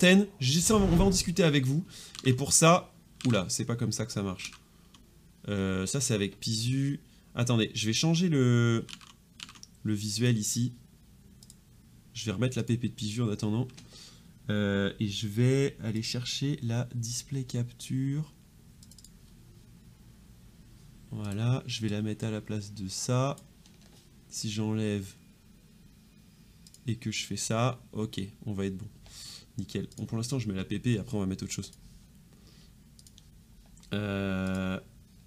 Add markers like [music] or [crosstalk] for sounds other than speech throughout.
Ten, on va en discuter avec vous. Et pour ça, oula, c'est pas comme ça que ça marche. Euh, ça, c'est avec Pisu. Attendez, je vais changer le, visuel ici. Je vais remettre la PP de Pisu en attendant. Euh, et je vais aller chercher la display capture. Voilà, je vais la mettre à la place de ça. Si j'enlève et que je fais ça, ok, on va être bon. Nickel. Bon, pour l'instant, je mets la PP et après, on va mettre autre chose. Euh,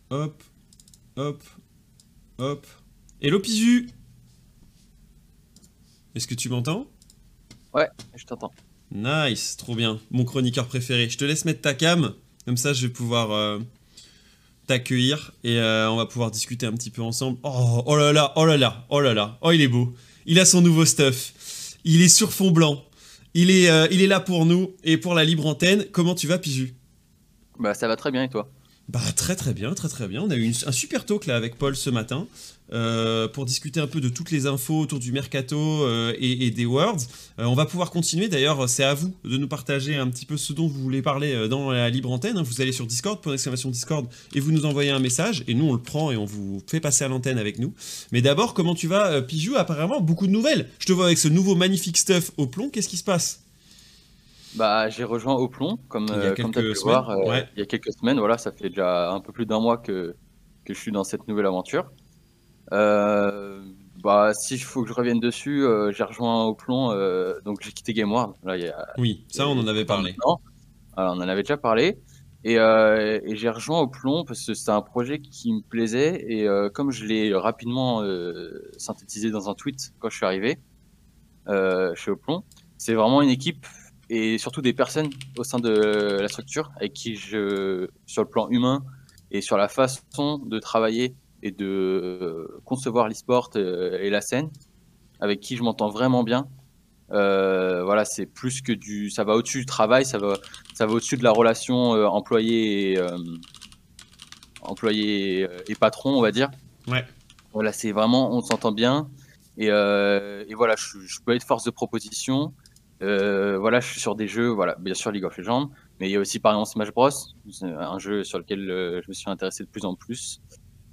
hop, hop, hop. Hello Pisu Est-ce que tu m'entends? Ouais, je t'entends. Nice, trop bien. Mon chroniqueur préféré. Je te laisse mettre ta cam, comme ça je vais pouvoir euh, t'accueillir et euh, on va pouvoir discuter un petit peu ensemble. Oh, oh là là, oh là là, oh là là, oh il est beau. Il a son nouveau stuff. Il est sur fond blanc. Il est, euh, il est là pour nous et pour la libre antenne. Comment tu vas, Pisu Bah ça va très bien et toi? Bah très très bien, très très bien. On a eu un super talk là avec Paul ce matin euh, pour discuter un peu de toutes les infos autour du mercato euh, et, des words. Euh, on va pouvoir continuer. D'ailleurs, c'est à vous de nous partager un petit peu ce dont vous voulez parler dans la libre antenne. Vous allez sur Discord, pour l'exclamation Discord, et vous nous envoyez un message et nous on le prend et on vous fait passer à l'antenne avec nous. Mais d'abord, comment tu vas, Pijou? Apparemment, beaucoup de nouvelles. Je te vois avec ce nouveau magnifique stuff au plomb. Qu'est-ce qui se passe? Bah, j'ai rejoint au plomb, comme, tu as pu le voir, il y a quelques semaines. Voilà, ça fait déjà un peu plus d'un mois que, que je suis dans cette nouvelle aventure. Euh, bah, si il faut que je revienne dessus, euh, j'ai rejoint au plomb, euh, donc j'ai quitté Game World. Là, y a, oui, ça on en avait parlé. Alors, on en avait déjà parlé. Et, et j'ai rejoint au plomb parce que c'est un projet qui me plaisait. Et comme je l'ai rapidement synthétisé dans un tweet quand je suis arrivé chez Oplomb, c'est vraiment une équipe et surtout des personnes au sein de la structure avec qui je, sur le plan humain et sur la façon de travailler et de euh, concevoir l'e-sport euh, et la scène, avec qui je m'entends vraiment bien. Euh, voilà, c'est plus que du, ça va au-dessus du travail, ça va, ça va au-dessus de la relation employé, et, employé et patron, on va dire. Ouais. Voilà, c'est vraiment, on s'entend bien. Et, et voilà, je, je, peux être force de proposition. Voilà, je suis sur des jeux, voilà, bien sûr League of Legends, mais il y a aussi par exemple Smash Bros, un jeu sur lequel je me suis intéressé de plus en plus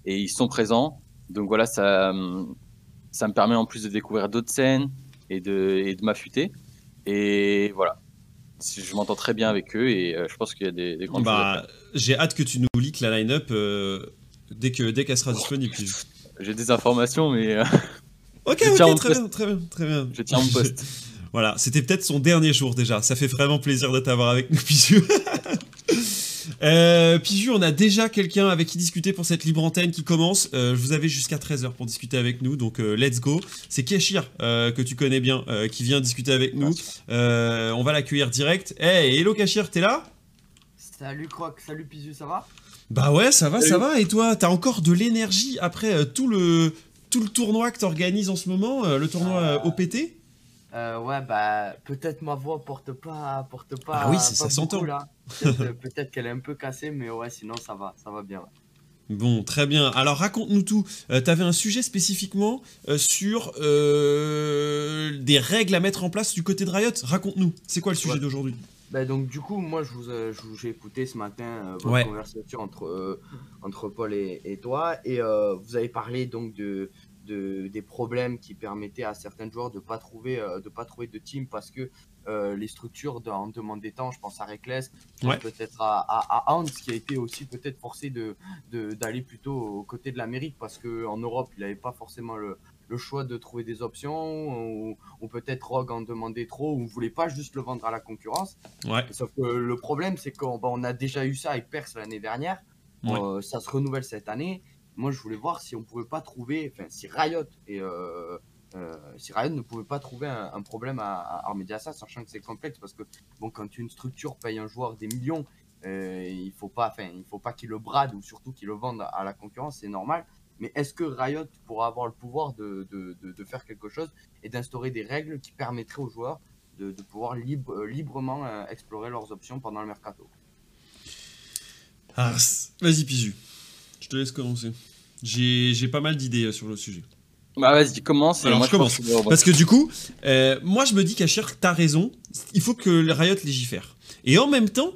et ils sont présents. Donc voilà, ça, ça me permet en plus de découvrir d'autres scènes et de, et de m'affûter. Et voilà, je m'entends très bien avec eux et euh, je pense qu'il y a des, des grandes bah, J'ai hâte que tu nous leaks la line-up euh, dès qu'elle dès qu'elle sera disponible. [laughs] J'ai des informations, mais. Euh, ok, [laughs] ok, très bien, très bien, très bien. Je tiens mon poste. [laughs] voilà, c'était peut-être son dernier jour déjà. Ça fait vraiment plaisir de t'avoir avec nous, Pisu. [laughs] Euh, Piju, on a déjà quelqu'un avec qui discuter pour cette libre antenne qui commence. Euh, je vous avais jusqu'à 13h pour discuter avec nous, donc euh, let's go. C'est Keshir, que tu connais bien, qui vient discuter avec nous. on va l'accueillir direct. Hey, hello Keshir, t'es là? Salut Croc, salut Piju, ça va? Bah ouais, ça va, ça va. Et toi, t'as encore de l'énergie après tout, le, tout le tournoi que t'organises en ce moment, le tournoi OPT euh, ouais, bah, peut-être ma voix porte pas, porte pas. Ah oui, ça s'entend. Peut-être qu'elle est un peu cassée, mais ouais, sinon ça va, ça va bien. Bon, très bien. Alors raconte-nous tout. Euh, tu avais un sujet spécifiquement euh, sur euh, des règles à mettre en place du côté de Riot? Raconte-nous. C'est quoi le sujet d'aujourd'hui? Bah donc du coup, moi je vous, j'ai écouté ce matin votre conversation entre, entre Paul et, et toi et vous avez parlé donc de, des problèmes qui permettaient à certains joueurs de pas trouver euh, de pas trouver de team parce que euh, les structures en demande des temps, je pense à Reckless, peut-être à, à, Hans qui a été aussi peut-être forcé de d'aller plutôt aux côtés de l'Amérique parce que en Europe il n'avait pas forcément le, le, choix de trouver des options ou, peut-être Rogue en demandait trop ou voulait pas juste le vendre à la concurrence. Sauf que le problème c'est qu'on bah, on a déjà eu ça avec Perse l'année dernière, euh, ça se renouvelle cette année moi, je voulais voir si on pouvait pas trouver, enfin, si Riot et euh, euh, si ne pouvait pas trouver un, problème à, à ça, sachant que c'est complexe parce que bon, quand une structure paye un joueur des millions, euh, il faut pas, enfin, il faut pas qu'il le brade ou surtout qu'il le vende à la concurrence, c'est normal. Mais est-ce que Riot pourra avoir le pouvoir de, de, de, faire quelque chose et d'instaurer des règles qui permettraient aux joueurs de, pouvoir libre, librement explorer leurs options pendant le mercato? Ah, Vas-y, Pisu. Je te laisse commencer. J'ai pas mal d'idées euh, sur le sujet. Bah vas-y, commence. Alors, je commence. Parce que du coup, euh, moi je me dis qu'Achir, t'as raison, il faut que le Riot légifère. Et en même temps,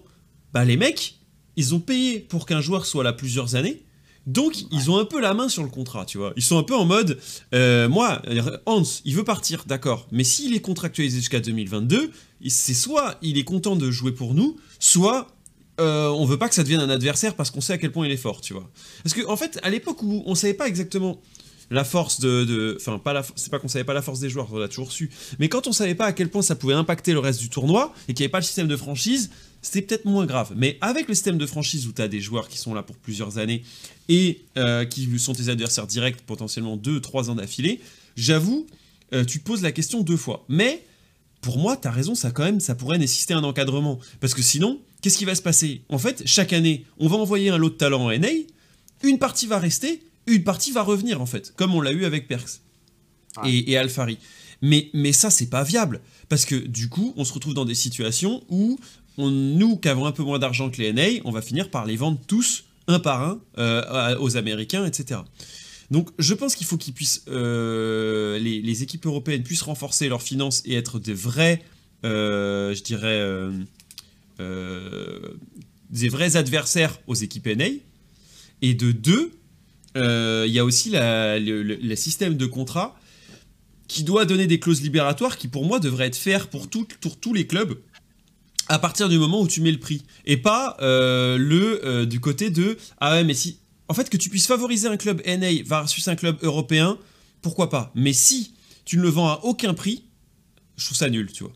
bah les mecs, ils ont payé pour qu'un joueur soit là plusieurs années. Donc, ils ont un peu la main sur le contrat, tu vois. Ils sont un peu en mode, euh, moi, Hans, il veut partir, d'accord. Mais s'il est contractualisé jusqu'à 2022, c'est soit il est content de jouer pour nous, soit euh, on veut pas que ça devienne un adversaire parce qu'on sait à quel point il est fort, tu vois. Parce que en fait, à l'époque où on savait pas exactement la force de, enfin pas la, c'est pas qu'on savait pas la force des joueurs, on l'a toujours su. Mais quand on savait pas à quel point ça pouvait impacter le reste du tournoi et qu'il n'y avait pas le système de franchise, c'était peut-être moins grave. Mais avec le système de franchise où tu as des joueurs qui sont là pour plusieurs années et euh, qui sont tes adversaires directs potentiellement 2-3 ans d'affilée, j'avoue, euh, tu te poses la question deux fois. Mais pour moi, tu as raison, ça quand même, ça pourrait nécessiter un encadrement. Parce que sinon, qu'est-ce qui va se passer? En fait, chaque année, on va envoyer un lot de talent en NA, une partie va rester, une partie va revenir en fait, comme on l'a eu avec Perks et, et Alfari. Mais, mais ça, c'est pas viable. Parce que du coup, on se retrouve dans des situations où nous qui avons un peu moins d'argent que les NA, on va finir par les vendre tous un par un euh, aux Américains, etc. Donc je pense qu'il faut qu'ils puissent, euh, les, équipes européennes puissent renforcer leurs finances et être des vrais, euh, je dirais, des vrais adversaires aux équipes NA. Et de deux, il y a aussi le, système de contrat qui doit donner des clauses libératoires qui pour moi devraient être faires pour, pour tous les clubs à partir du moment où tu mets le prix et pas euh, le euh, du côté de ah ouais mais si en fait que tu puisses favoriser un club NA versus un club européen pourquoi pas? Mais si tu ne le vends à aucun prix je trouve ça nul tu vois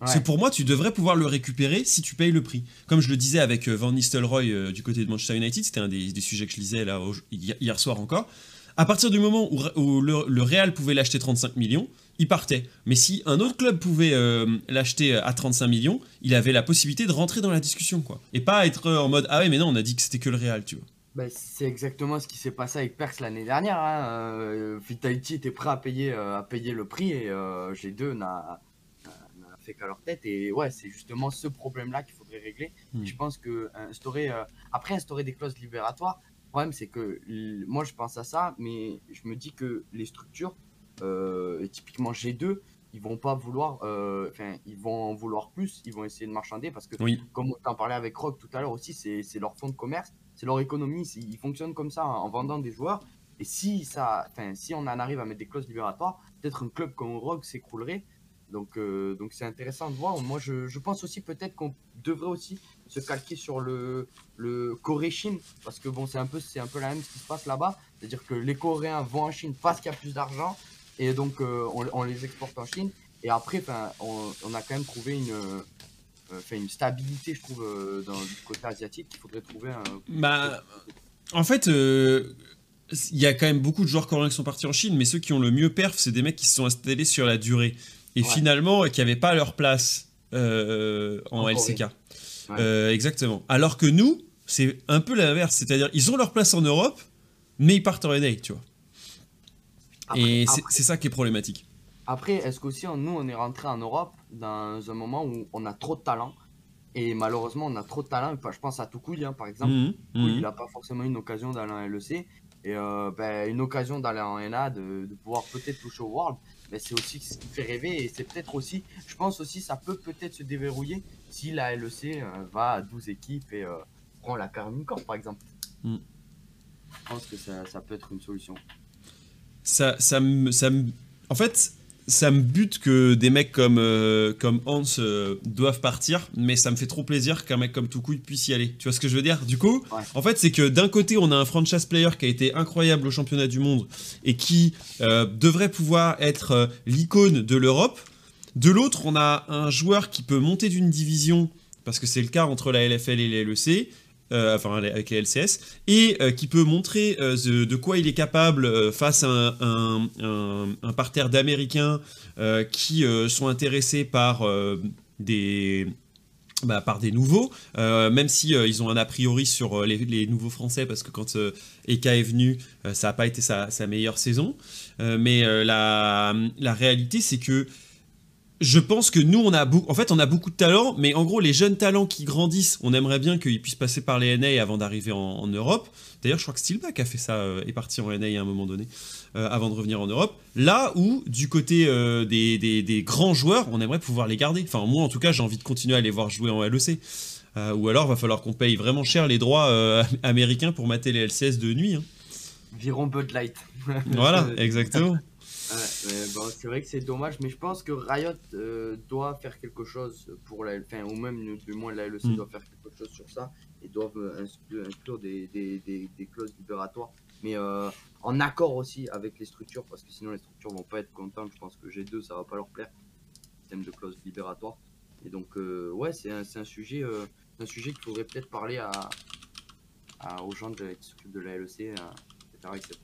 parce que pour moi tu devrais pouvoir le récupérer si tu payes le prix comme je le disais avec euh, Van Nistelrooy du côté de Manchester United c'était un des, sujets que je lisais là hier soir encore à partir du moment où, le, le Real pouvait l'acheter 35 millions il partait. Mais si un autre club pouvait euh, l'acheter à 35 millions, il avait la possibilité de rentrer dans la discussion, quoi. Et pas être en mode ah ouais mais non on a dit que c'était que le Real, tu vois. Bah, c'est exactement ce qui s'est passé avec Perks l'année dernière. Hein. Euh, Vitality était prêt à payer, euh, à payer le prix et G2 n'a qu'à leur tête. Et ouais, c'est justement ce problème-là qu'il faudrait régler. Hmm. Je pense que instaurer, après instaurer des clauses libératoires, le problème c'est que moi je pense à ça, mais je me dis que les structures euh, typiquement G2, ils vont pas vouloir, euh, enfin, ils vont en vouloir plus, ils vont essayer de marchander parce que, comme on en parlait avec Rock tout à l'heure aussi, c'est leur fonds de commerce, c'est leur économie, ils fonctionnent comme ça en vendant des joueurs. Et si, ça, si on en arrive à mettre des clauses libératoires, peut-être un club comme Rogue s'écroulerait. Donc, euh, donc c'est intéressant de voir. Moi, je, je pense aussi peut-être qu'on devrait aussi se calquer sur le, le Corée-Chine, parce que bon, c'est un peu, un peu la même ce qui se passe là-bas. C'est-à-dire que les Coréens vont en Chine parce qu'il y a plus d'argent, et donc, euh, on, les exporte en Chine. Et après, on, on, a quand même trouvé une, euh, une stabilité, je trouve, dans le côté asiatique qu'il faudrait trouver un. Bah, en fait, il y a quand même beaucoup de joueurs coréens qui sont partis en Chine, mais ceux qui ont le mieux perf, c'est des mecs qui se sont installés sur la durée. Et finalement, qui n'avaient pas leur place en, LCK. exactement. Alors que nous, c'est un peu l'inverse. C'est-à-dire, ils ont leur place en Europe, mais ils partent en NA, tu vois et c'est ça qui est problématique. Après, est-ce qu'aussi nous, on est rentré en Europe dans un moment où on a trop de talent et malheureusement, on a trop de talent. je pense à Toukouille, hein, par exemple. Mmh, mmh. Il n'a pas forcément une occasion d'aller en LEC. Et euh, ben, une occasion d'aller en NA, de, pouvoir peut-être toucher au World. Mais c'est aussi ce qui fait rêver. Et c'est peut-être aussi, je pense aussi, ça peut peut-être se déverrouiller si la LEC euh, va à 12 équipes et euh, prend la Carmine Corp, par exemple. Mmh. Je pense que ça, ça peut être une solution ça, ça, me, ça en fait, ça me bute que des mecs comme, euh, comme Hans euh, doivent partir, mais ça me fait trop plaisir qu'un mec comme Toucouille puisse y aller. Tu vois ce que je veux dire? Du coup, en fait, c'est que d'un côté, on a un franchise player qui a été incroyable au championnat du monde et qui euh, devrait pouvoir être l'icône de l'Europe. De l'autre, on a un joueur qui peut monter d'une division, parce que c'est le cas entre la LFL et les LEC, euh, enfin avec les LCS, et euh, qui peut montrer euh, de, quoi il est capable face à un, parterre d'Américains qui sont intéressés par des bah, par des nouveaux, même si ils ont un a priori sur les, nouveaux français, parce que quand Eka est venu, ça n'a pas été sa, sa meilleure saison. mais la, la réalité, c'est que je pense que nous, on a, en fait, on a beaucoup de talents, mais en gros, les jeunes talents qui grandissent, on aimerait bien qu'ils puissent passer par les NA avant d'arriver en, Europe. D'ailleurs, je crois que Steelback a fait ça, euh, est parti en NA à un moment donné, euh, avant de revenir en Europe. Là où, du côté euh, des, des, grands joueurs, on aimerait pouvoir les garder. Enfin, moi, en tout cas, j'ai envie de continuer à les voir jouer en LEC. ou alors, va falloir qu'on paye vraiment cher les droits [laughs] américains pour mater les LCS de nuit. Hein. Virons Bud Light. voilà, [laughs] exactement c'est vrai que c'est dommage, mais je pense que Riot euh, doit faire quelque chose pour la enfin, ou même du moins la LEC mm. doit faire quelque chose sur ça et doivent euh, inclure des, des, des, clauses libératoires, mais euh, en accord aussi avec les structures, parce que sinon les structures vont pas être contentes. Je pense que G2 ça va pas leur plaire, système de clauses libératoires. Et donc, ouais, c'est un, un, sujet, un sujet qu'il faudrait peut-être parler à, à, aux gens de, qui s'occupent de la LEC, etc. etc.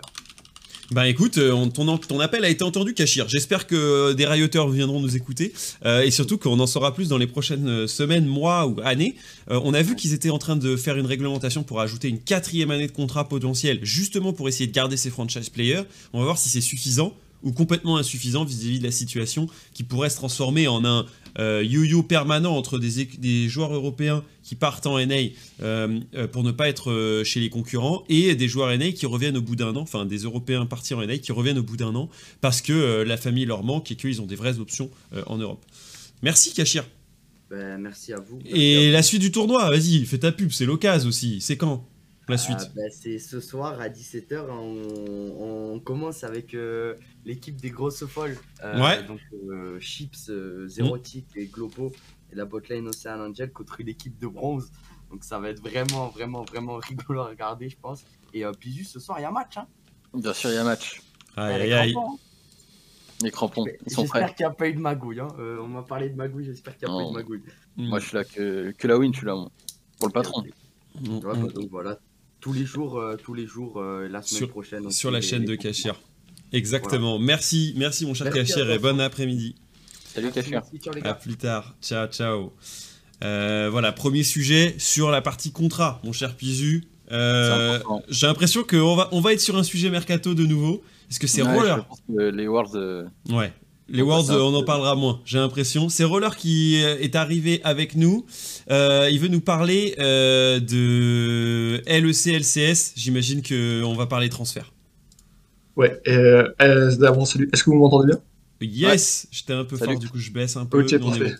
Bah écoute, euh, ton, appel a été entendu, Cachir. J'espère que euh, des rayotteurs viendront nous écouter euh, et surtout qu'on en saura plus dans les prochaines semaines, mois ou années. on a vu qu'ils étaient en train de faire une réglementation pour ajouter une quatrième année de contrat potentiel, justement pour essayer de garder ces franchise players. On va voir si c'est suffisant ou complètement insuffisant vis-à-vis de la situation qui pourrait se transformer en un euh, yo-yo permanent entre des, des, joueurs européens qui partent en NA euh, euh, pour ne pas être chez les concurrents et des joueurs NA qui reviennent au bout d'un an, enfin des Européens partis en NA qui reviennent au bout d'un an parce que la famille leur manque et qu'ils ont des vraies options en Europe. Merci Kachir. Ben, merci à vous. et la suite du tournoi, vas-y, fais ta pub, c'est l'occasion aussi. C'est quand? La suite ah, ben, C'est ce soir à 17h. On, commence avec l'équipe des grosses folles. ouais. Donc Chips, Zerotic et Globo et la botlane Ocean Angel contre une équipe de bronze. Donc ça va être vraiment, vraiment, vraiment [laughs] rigolo à regarder, je pense. Et euh, puis juste ce soir, il y a match. Hein. Bien sûr, il y a match. Aïe, aïe, Les crampons, ils sont prêts. J'espère qu'il n'y a pas eu de magouille. Hein. Euh, on m'a parlé de magouille, j'espère qu'il n'y a pas eu de magouille. Moi, je suis là que, que la win, je suis là, pour le patron. donc voilà, tous les jours, euh, tous les jours, la semaine prochaine. Sur la chaîne de Cachir. Exactement. Merci, merci mon cher Cachir et bon après-midi. Salut Cachir. À plus tard. Ciao, ciao. Euh, voilà, premier sujet sur la partie contrat, mon cher Pizu. Euh, j'ai l'impression qu'on va, on va être sur un sujet mercato de nouveau. Est-ce que c'est Roller Les Worlds. Euh, ouais. Les Worlds, on en parlera moins, j'ai l'impression. C'est Roller qui est arrivé avec nous. il veut nous parler de LEC, LCS. J'imagine qu'on va parler transfert. Ouais, euh, Est-ce que vous m'entendez bien? Yes J'étais un peu fort, du coup je baisse un peu. Ok, parfait.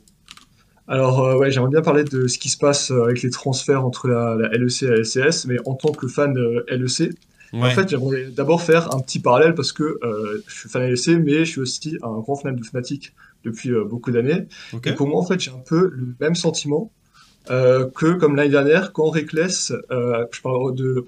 Alors, euh, ouais, j'aimerais bien parler de ce qui se passe euh, avec les transferts entre la, LEC et la LCS, mais en tant que fan de En fait, j'aimerais d'abord faire un petit parallèle parce que je suis fan de LEC, mais je suis aussi un grand fan de Fnatic depuis beaucoup d'années. Et pour moi, en fait, j'ai un peu le même sentiment euh, que comme l'année dernière, quand Reckless, euh, je parle de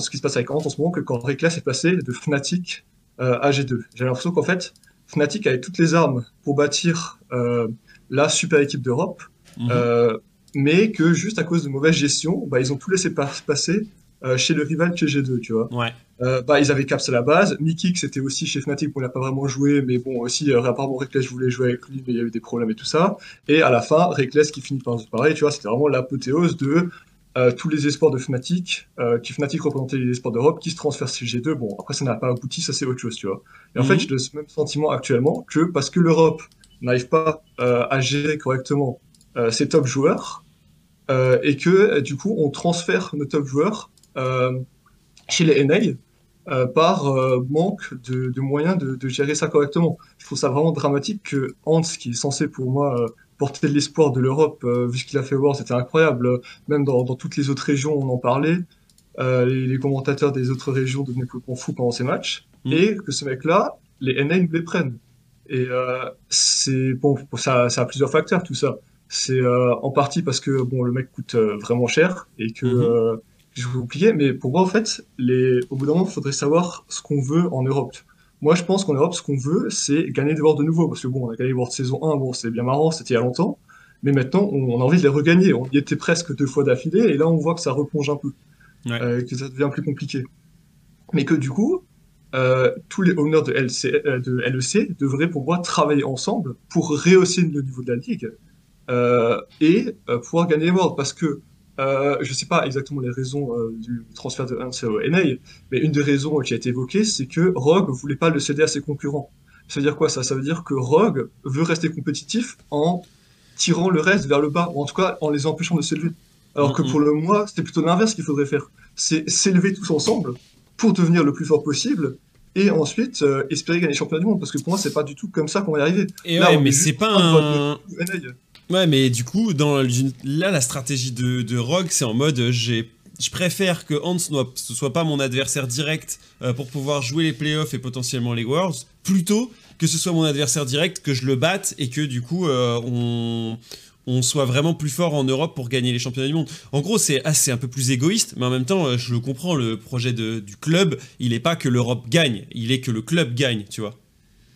ce qui se passe avec Ant en ce moment, que quand Reckless est passé de Fnatic euh, à G2. J'ai l'impression qu'en fait, Fnatic avait toutes les armes pour bâtir euh, la super équipe d'Europe, mhm. euh, mais que juste à cause de mauvaise gestion, bah, ils ont tout laissé passer euh, chez le rival chez G2, tu vois. Ouais. Euh, bah, ils avaient Caps à la base. Mikix c'était aussi chez Fnatic, on n'a pas vraiment joué, mais bon, aussi, euh, apparemment, Reckless voulait jouer avec lui, mais il y a eu des problèmes et tout ça. Et à la fin, Reckless qui finit par se pareil, tu vois, c'était vraiment l'apothéose de euh, tous les espoirs de Fnatic, qui Fnatic représentait les espoirs d'Europe, qui se transfèrent chez G2. Bon, après, ça n'a pas abouti, ça c'est autre chose, tu vois. Et en fait, mhm. j'ai le même sentiment actuellement que parce que l'Europe n'arrive pas à gérer correctement ses top joueurs, et que du coup, on transfère nos top joueurs chez les NA euh, par euh, manque de, moyens de, gérer ça correctement. Je trouve ça vraiment dramatique que Hans, qui est censé pour moi porter de l'espoir de l'Europe, vu ce qu'il a fait voir, c'était incroyable. Même dans, toutes les autres régions, on en parlait. les, commentateurs des autres régions devenaient complètement fous pendant ces matchs. Mm. Et que ce mec-là, les NA nous les prennent. Et c'est bon, ça, ça a plusieurs facteurs tout ça. C'est en partie parce que bon, le mec coûte vraiment cher et que mm-hmm je vais oublier, mais pour moi, en fait, les... au bout d'un moment, il faudrait savoir ce qu'on veut en Europe. Moi, je pense qu'en Europe, ce qu'on veut, c'est gagner des Worlds de nouveau. Parce que bon, on a gagné les Worlds saison 1, bon, c'est bien marrant, c'était il y a longtemps. Mais maintenant, on a envie de les regagner. On y était presque deux fois d'affilée, et là, on voit que ça replonge un peu. Euh, que ça devient plus compliqué. Mais que du coup, euh, tous les owners de, LC, euh, de LEC devraient pour moi travailler ensemble pour rehausser le niveau de la ligue et pouvoir gagner les Worlds. Parce que euh, je ne sais pas exactement les raisons euh, du transfert de Hans au NA, mais une des raisons qui a été évoquée, c'est que Rogue ne voulait pas le céder à ses concurrents. Ça veut dire quoi ça? Ça veut dire que Rogue veut rester compétitif en tirant le reste vers le bas, ou en tout cas en les empêchant de s'élever. Alors que pour le moi, c'était plutôt l'inverse qu'il faudrait faire. C'est s'élever tous ensemble pour devenir le plus fort possible et ensuite euh, espérer gagner le championnat du monde. Parce que pour moi, c'est pas du tout comme ça qu'on va y arriver. Et ouais, mais c'est pas un. Ouais, mais du coup, dans là, la stratégie de, de Rogue, c'est en mode j'ai je préfère que Hans ne soit pas mon adversaire direct euh, pour pouvoir jouer les playoffs et potentiellement les Worlds, plutôt que ce soit mon adversaire direct, que je le batte et que du coup euh, on, soit vraiment plus fort en Europe pour gagner les championnats du monde. En gros, c'est assez un peu plus égoïste, mais en même temps, euh, je le comprends, le projet du club, il n'est pas que l'Europe gagne, il est que le club gagne, tu vois.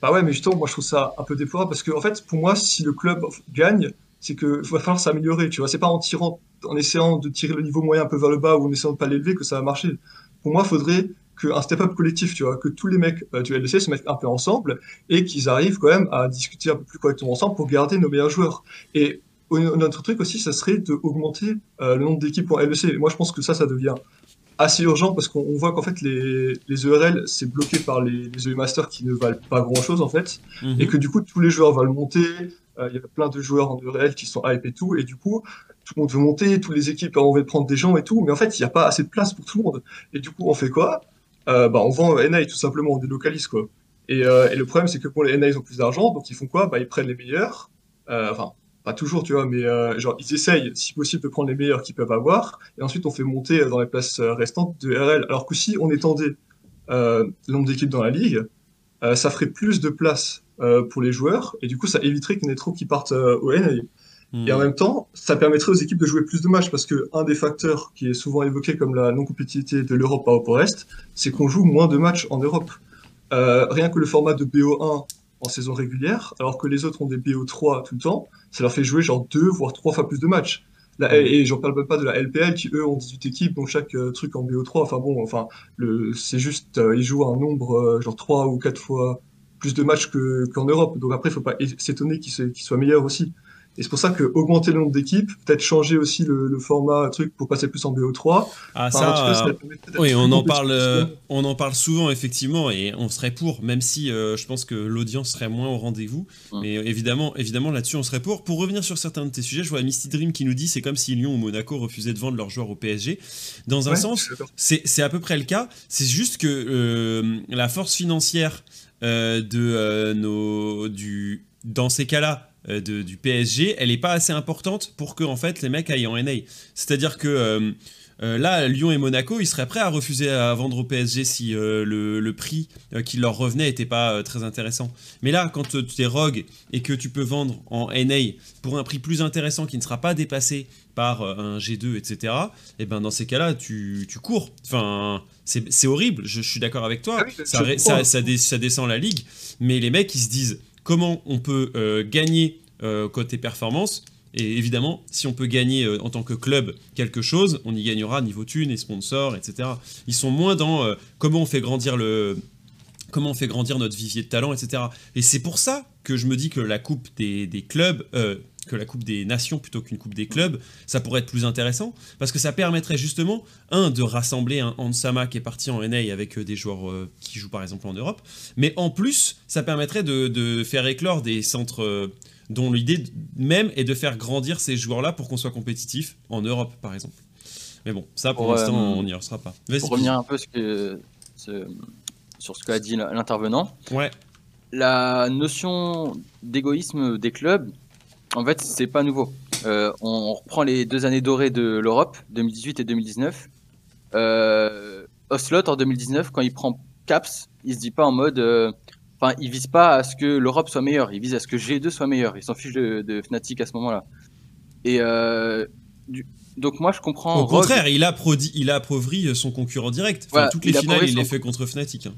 Bah ouais, mais justement, moi je trouve ça un peu déplorable parce que, en fait, pour moi, si le club gagne, c'est qu'il va falloir s'améliorer, tu vois. C'est pas en tirant, en essayant de tirer le niveau moyen un peu vers le bas ou en essayant de pas l'élever que ça va marcher. Pour moi, il faudrait qu'un step-up collectif, tu vois, que tous les mecs euh, du LDC se mettent un peu ensemble et qu'ils arrivent quand même à discuter un peu plus correctement ensemble pour garder nos meilleurs joueurs. Et notre truc aussi, ça serait d'augmenter euh, le nombre d'équipes en LEC. moi, je pense que ça, ça devient assez urgent parce qu'on voit qu'en fait, les, les ERL, c'est bloqué par les, les EU Masters qui ne valent pas grand chose, en fait. Mhm. Et que du coup, tous les joueurs veulent monter. Euh, il y a plein de joueurs en ERL qui sont hype et tout. Et du coup, tout le monde veut monter, toutes les équipes ont envie de prendre des gens et tout. Mais en fait, il n'y a pas assez de place pour tout le monde. Et du coup, on fait quoi? Euh, bah, On vend NA tout simplement, on délocalise, quoi. Et, et le problème, c'est que pour les NA, ils ont plus d'argent. Donc, ils font quoi? Bah, Ils prennent les meilleurs. enfin, pas toujours, tu vois, mais euh, genre ils essayent, si possible, de prendre les meilleurs qu'ils peuvent avoir, et ensuite on fait monter euh, dans les places euh, restantes de RL. Alors que si on étendait euh, le nombre d'équipes dans la ligue, ça ferait plus de place pour les joueurs, et du coup ça éviterait qu'il y en ait trop qui partent au NA. Hmm. Et en même temps, ça permettrait aux équipes de jouer plus de matchs, parce que un des facteurs qui est souvent évoqué comme la non-compétitivité de l'Europe par rapport au reste, c'est qu'on joue moins de matchs en Europe. rien que le format de BO1 en saison régulière, alors que les autres ont des BO3 tout le temps, ça leur fait jouer genre deux, voire trois fois plus de matchs. et, j'en parle même pas de la LPL qui eux ont 18 équipes, donc chaque euh, truc en BO3. Enfin bon, enfin, le, c'est juste, euh, ils jouent un nombre, euh, genre trois ou quatre fois plus de matchs qu'en Europe. Donc après, il faut pas s'étonner qu'ils soient meilleurs aussi. Et c'est pour ça que augmenter le nombre d'équipes, peut-être changer aussi le, format truc pour passer plus en BO3. Ah ça, oui, on en parle, euh, on en parle souvent effectivement, et on serait pour, même si euh, je pense que l'audience serait moins au rendez-vous. Mais évidemment, évidemment là-dessus, on serait pour. Pour revenir sur certains de tes sujets, je vois Misty Dream qui nous dit c'est comme si Lyon ou Monaco refusaient de vendre leurs joueurs au PSG. Dans un sens, c'est à peu près le cas. C'est juste que euh, la force financière de nos du dans ces cas-là euh, du PSG, elle n'est pas assez importante pour que en fait les mecs aillent en NA. C'est-à-dire que euh, euh, là, Lyon et Monaco, ils seraient prêts à refuser à vendre au PSG si le, prix qui leur revenait n'était pas très intéressant. Mais là, quand tu es Rogue et que tu peux vendre en NA pour un prix plus intéressant qui ne sera pas dépassé par un G2, etc., et ben dans ces cas-là, tu, cours. Enfin, c'est horrible, je, suis d'accord avec toi, ah ça, ça, descend la ligue, mais les mecs, ils se disent comment on peut euh, gagner euh, côté performance. Et évidemment, si on peut gagner euh, en tant que club quelque chose, on y gagnera niveau thunes et sponsors, etc. Ils sont moins dans comment on fait grandir le, comment on fait grandir notre vivier de talent, etc. Et c'est pour ça que je me dis que la coupe des, des clubs, que la Coupe des Nations plutôt qu'une Coupe des clubs, ça pourrait être plus intéressant parce que ça permettrait justement, un, de rassembler un Ansama qui est parti en NA avec euh, des joueurs euh, qui jouent par exemple en Europe, mais en plus, ça permettrait de, faire éclore des centres euh, dont l'idée même est de faire grandir ces joueurs-là pour qu'on soit compétitif en Europe par exemple. Mais bon, ça pour, l'instant, on n'y sera pas. Pour revenir un peu sur ce qu'a dit l'intervenant. Ouais. La notion d'égoïsme des clubs, en fait, c'est pas nouveau. Euh, on, reprend les deux années dorées de l'Europe, 2018 et 2019. Euh, Oslot, en 2019, quand il prend Caps, il se dit pas en mode. Euh, enfin, il vise pas à ce que l'Europe soit meilleure, il vise à ce que G2 soit meilleur. Il s'en fiche de, Fnatic à ce moment-là. Et donc, moi, je comprends. Au contraire, il, a il a appauvri son concurrent direct. Enfin, toutes les finales, il les fait contre Fnatic. Hein.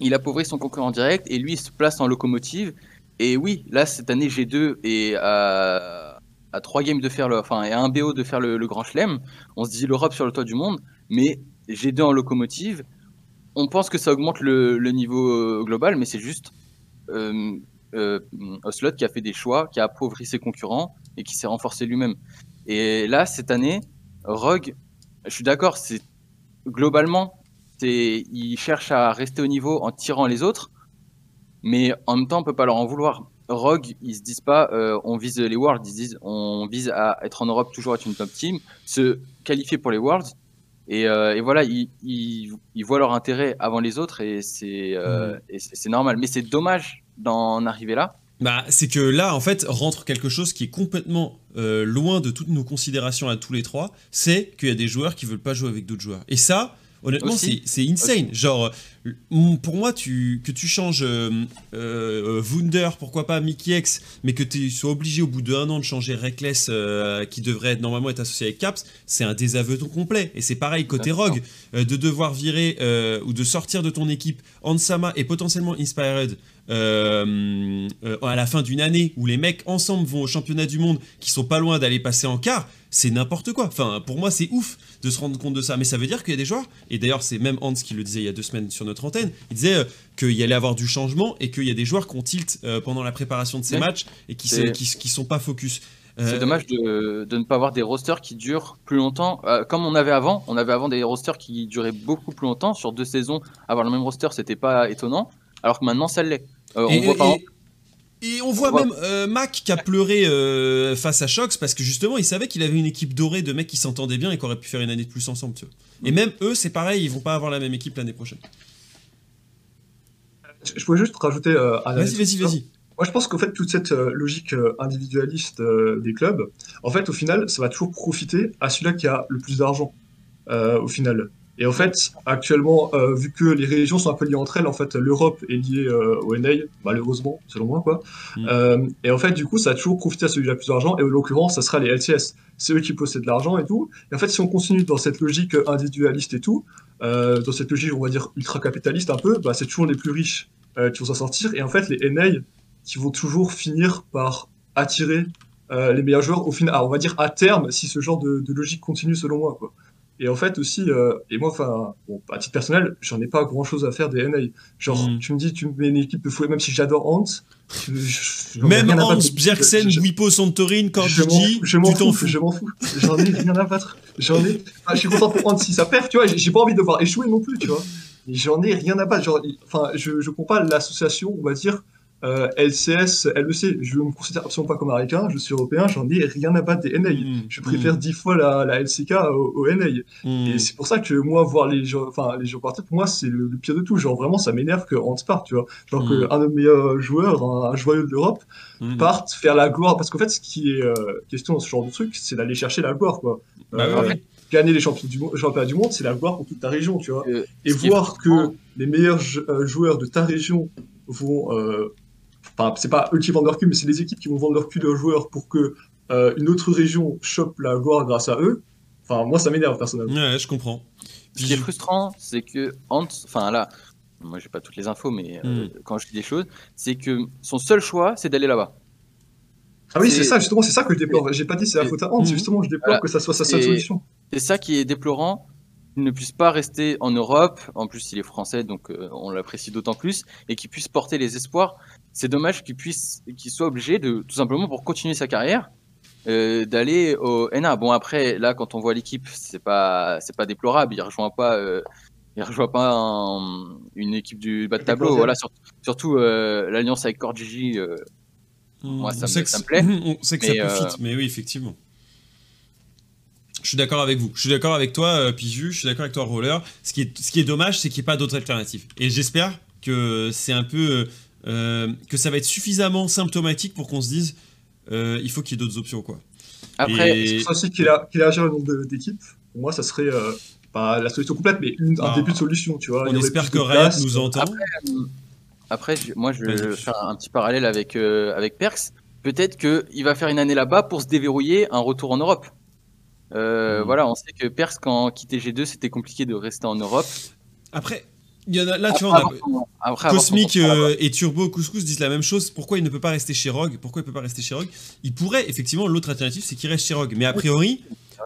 Il a appauvri son concurrent direct et lui, il se place en locomotive. Et oui, là, cette année, G2 est à, à 3 games de faire le, enfin, et à un BO de faire le, grand chelem. On se dit l'Europe sur le toit du monde, mais G2 en locomotive, on pense que ça augmente le, niveau euh, global, mais c'est juste euh, euh, qui a fait des choix, qui a appauvri ses concurrents et qui s'est renforcé lui-même. Et là, cette année, Rogue, je suis d'accord, globalement, il cherche à rester au niveau en tirant les autres, mais en même temps, on peut pas leur en vouloir. Rogue, ils se disent pas, euh, on vise les Worlds, ils disent, on vise à être en Europe, toujours être une top team, se qualifier pour les Worlds. Et, euh, et voilà, ils, ils, ils, voient leur intérêt avant les autres et c'est euh, mmh. normal. Mais c'est dommage d'en arriver là. Bah, c'est que là, en fait, rentre quelque chose qui est complètement euh, loin de toutes nos considérations à tous les trois. C'est qu'il y a des joueurs qui veulent pas jouer avec d'autres joueurs. Et ça, Honnêtement, c'est insane. Genre, pour moi, tu, que tu changes euh, euh, Wunder, pourquoi pas Mickey X, mais que tu sois obligé au bout d'un an de changer Reckless, euh, qui devrait normalement être associé avec Caps, c'est un désaveu complet. Et c'est pareil côté Rogue, de devoir virer ou de sortir de ton équipe Ansama et potentiellement Inspired à la fin d'une année où les mecs ensemble vont au championnat du monde qui sont pas loin d'aller passer en quart c'est n'importe quoi. Enfin, pour moi, c'est ouf de se rendre compte de ça. Mais ça veut dire qu'il y a des joueurs, et d'ailleurs, c'est même Hans qui le disait il y a deux semaines sur notre antenne, il disait euh, qu'il y allait avoir du changement et qu'il y a des joueurs qui ont tilt euh, pendant la préparation de ces matchs et qui, ne qui, sont pas focus. Euh, c'est dommage de, de, ne pas avoir des rosters qui durent plus longtemps. comme on avait avant, on avait avant des rosters qui duraient beaucoup plus longtemps. Sur deux saisons, avoir le même roster, c'était pas étonnant. Alors que maintenant, ça l'est. on voit par exemple et on voit même euh, Mac qui a pleuré euh, face à Shox parce que justement il savait qu'il avait une équipe dorée de mecs qui s'entendaient bien et qui auraient pu faire une année de plus ensemble. Tu vois. Et mm. même eux, c'est pareil, ils vont pas avoir la même équipe l'année prochaine. Je pourrais juste rajouter euh, Vas-y, vas-y, vas-y. Moi, je pense qu'en fait, toute cette logique individualiste des clubs, en fait, au final, ça va toujours profiter à celui-là qui a le plus d'argent, au final. Et en fait, actuellement, euh, vu que les régions sont un peu liées entre elles, en fait, l'Europe est liée euh, au NA, malheureusement, selon moi, quoi. Mm. Euh, et en fait, du coup, ça a toujours profité à celui qui a plus d'argent, et en l'occurrence, ça sera les LCS. C'est eux qui possèdent l'argent et tout. Et en fait, si on continue dans cette logique individualiste et tout, dans cette logique, on va dire, ultra-capitaliste un peu, bah, c'est toujours les plus riches qui vont s'en sortir. Et en fait, les NA qui vont toujours finir par attirer les meilleurs joueurs au final, on va dire à terme, si ce genre de, de logique continue selon moi, quoi. Et en fait aussi, euh, et moi, enfin, bon, à titre personnel, j'en ai pas grand chose à faire des NA. Genre, mm. tu me dis, tu me mets une équipe de fouet, même si j'adore Hans. même Hans, Bjergsen, Wipo, Santorin, Cordigi, je m'en fous, je m'en fous. J'en ai rien à battre. J'en ai, je suis content pour Hans si ça perd, tu vois, j'ai pas envie de voir échouer non plus, tu vois. J'en ai rien à battre. Genre, enfin, je, je comprends pas l'association, on va dire, euh, LCS, LEC, je ne me considère absolument pas comme américain, je suis européen, j'en ai rien à battre des NA. Mm, je préfère mm. dix fois la, la LCK au, NA. Mm. Et c'est pour ça que moi, voir les gens, enfin, les gens partir, pour moi, c'est le, pire de tout. Genre, vraiment, ça m'énerve que Hans parte, tu vois. Genre, qu'un de mes meilleurs joueurs, un, joyeux de l'Europe, parte faire la gloire. Parce qu'en fait, ce qui est euh, question dans ce genre de truc, c'est d'aller chercher la gloire, quoi. Bah euh, gagner les champions du championnats du monde, c'est la gloire pour toute ta région, tu vois. et voir que les meilleurs joueurs de ta région vont Enfin, c'est pas eux qui vendent leur cul, mais c'est les équipes qui vont vendre leur cul de leurs joueurs pour que euh, une autre région chope la gloire grâce à eux. Enfin, moi, ça m'énerve personnellement. Ouais, je comprends. Ce qui est frustrant, c'est que Hans, enfin là, moi j'ai pas toutes les infos, mais euh, hmm. quand je dis des choses, c'est que son seul choix, c'est d'aller là-bas. Ah oui, c'est ça, justement, c'est ça que je déplore. J'ai pas dit c'est la faute à Hans, hmm. justement, je déplore que ça soit sa seule solution. C'est ça qui est déplorant, il ne puisse pas rester en Europe, en plus il est français, donc euh, on l'apprécie d'autant plus, et qu'il puisse porter les espoirs c'est dommage qu'il puisse, qu'il soit obligé de, tout simplement pour continuer sa carrière, euh, d'aller au NA. Bon après, là, quand on voit l'équipe, c'est pas, c'est pas déplorable. Il rejoint pas, euh, il rejoint pas une équipe du bas de tableau. Voilà, surtout euh, l'alliance avec euh, moi, ça, me, ça me, plaît. [laughs] On sait que ça profite, mais oui, effectivement. Je suis d'accord avec vous. Je suis d'accord avec toi, Piju. Je suis d'accord avec toi, Roller. Ce qui est, ce qui est dommage, c'est qu'il n'y ait pas d'autres alternatives. Et j'espère que c'est un peu euh, que ça va être suffisamment symptomatique pour qu'on se dise euh, il faut qu'il y ait d'autres options. Quoi. Après, c'est pour ça aussi qu'il a, qu'il a le nombre d'équipes. Pour moi, ça serait euh, pas la solution complète, mais un bah, début de solution. Tu vois. On espère que Riot nous entend. Après, moi, je vais faire un petit parallèle avec, avec Perks. Peut-être qu'il va faire une année là-bas pour se déverrouiller un retour en Europe. Hmm. Voilà, on sait que Perks, quand quitté G2, c'était compliqué de rester en Europe. Après, il y en a, là, tu vois, Cosmic euh, et Turbo Couscous disent la même chose. Pourquoi il ne peut pas rester chez Rogue? Pourquoi il peut pas rester chez Rogue? Il pourrait, effectivement, l'autre alternative, c'est qu'il reste chez Rogue. Mais a priori,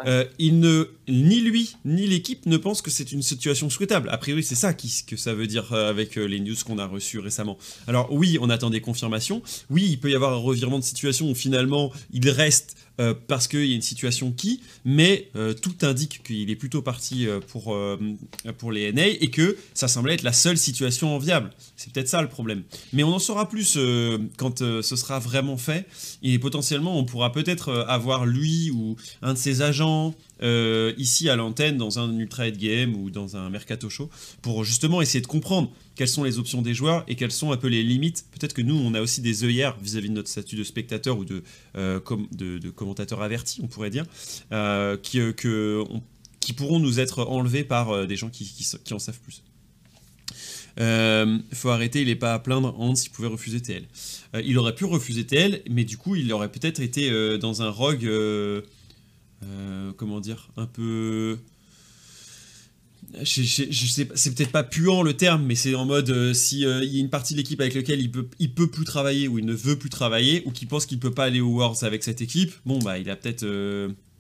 euh, il ne, ni lui, ni l'équipe ne pensent que c'est une situation souhaitable. A priori, c'est ça qui, que ça veut dire euh, avec les news qu'on a reçues récemment. Alors oui, on attend des confirmations. Oui, il peut y avoir un revirement de situation où finalement, il reste parce qu'il y a une situation qui, mais tout indique qu'il est plutôt parti pour, pour les NA et que ça semblait être la seule situation enviable. C'est peut-être ça le problème. Mais on en saura plus quand ce sera vraiment fait et potentiellement on pourra peut-être avoir lui ou un de ses agents euh, ici à l'antenne dans un Ultra Head Game ou dans un Mercato Show pour justement essayer de comprendre quelles sont les options des joueurs et quelles sont un peu les limites. Peut-être que nous, on a aussi des œillères vis-à-vis de notre statut de spectateur ou de, euh, commentateur averti, on pourrait dire, euh, qui, pourront nous être enlevés par des gens qui, qui, en savent plus. Il faut arrêter, il n'est pas à plaindre Hans, il pouvait refuser TL. il aurait pu refuser TL, mais du coup, il aurait peut-être été dans un rogue euh, comment dire, un peu. Je, sais, c'est peut-être pas puant le terme, mais c'est en mode euh, si euh, il y a une partie de l'équipe avec laquelle il peut, il peut plus travailler ou il ne veut plus travailler ou qui pense qu'il peut pas aller aux Worlds avec cette équipe, bon bah il a peut-être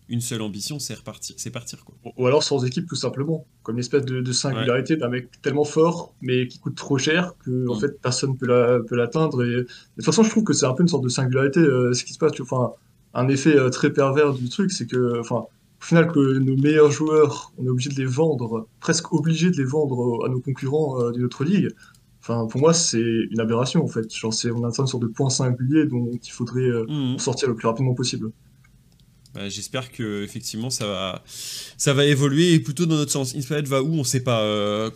une seule ambition, c'est repartir, c'est partir quoi. Ou alors sans équipe tout simplement, comme une espèce de, singularité d'un mec tellement fort mais qui coûte trop cher que en mm. fait personne peut peut l'atteindre. Et... De toute façon, je trouve que c'est un peu une sorte de singularité ce qui se passe. Enfin, un effet euh, très pervers du truc, c'est que, enfin, au final, que nos meilleurs joueurs, on est obligé de les vendre, presque obligé de les vendre à nos concurrents euh, d'une autre ligue. Enfin, pour moi, c'est une aberration en fait. Genre, c'est, on a une sorte de point singulier dont il faudrait euh, mmh. sortir le plus rapidement possible. Bah, j'espère que effectivement ça va, ça va évoluer et plutôt dans notre sens. Inspired va où On sait pas, euh.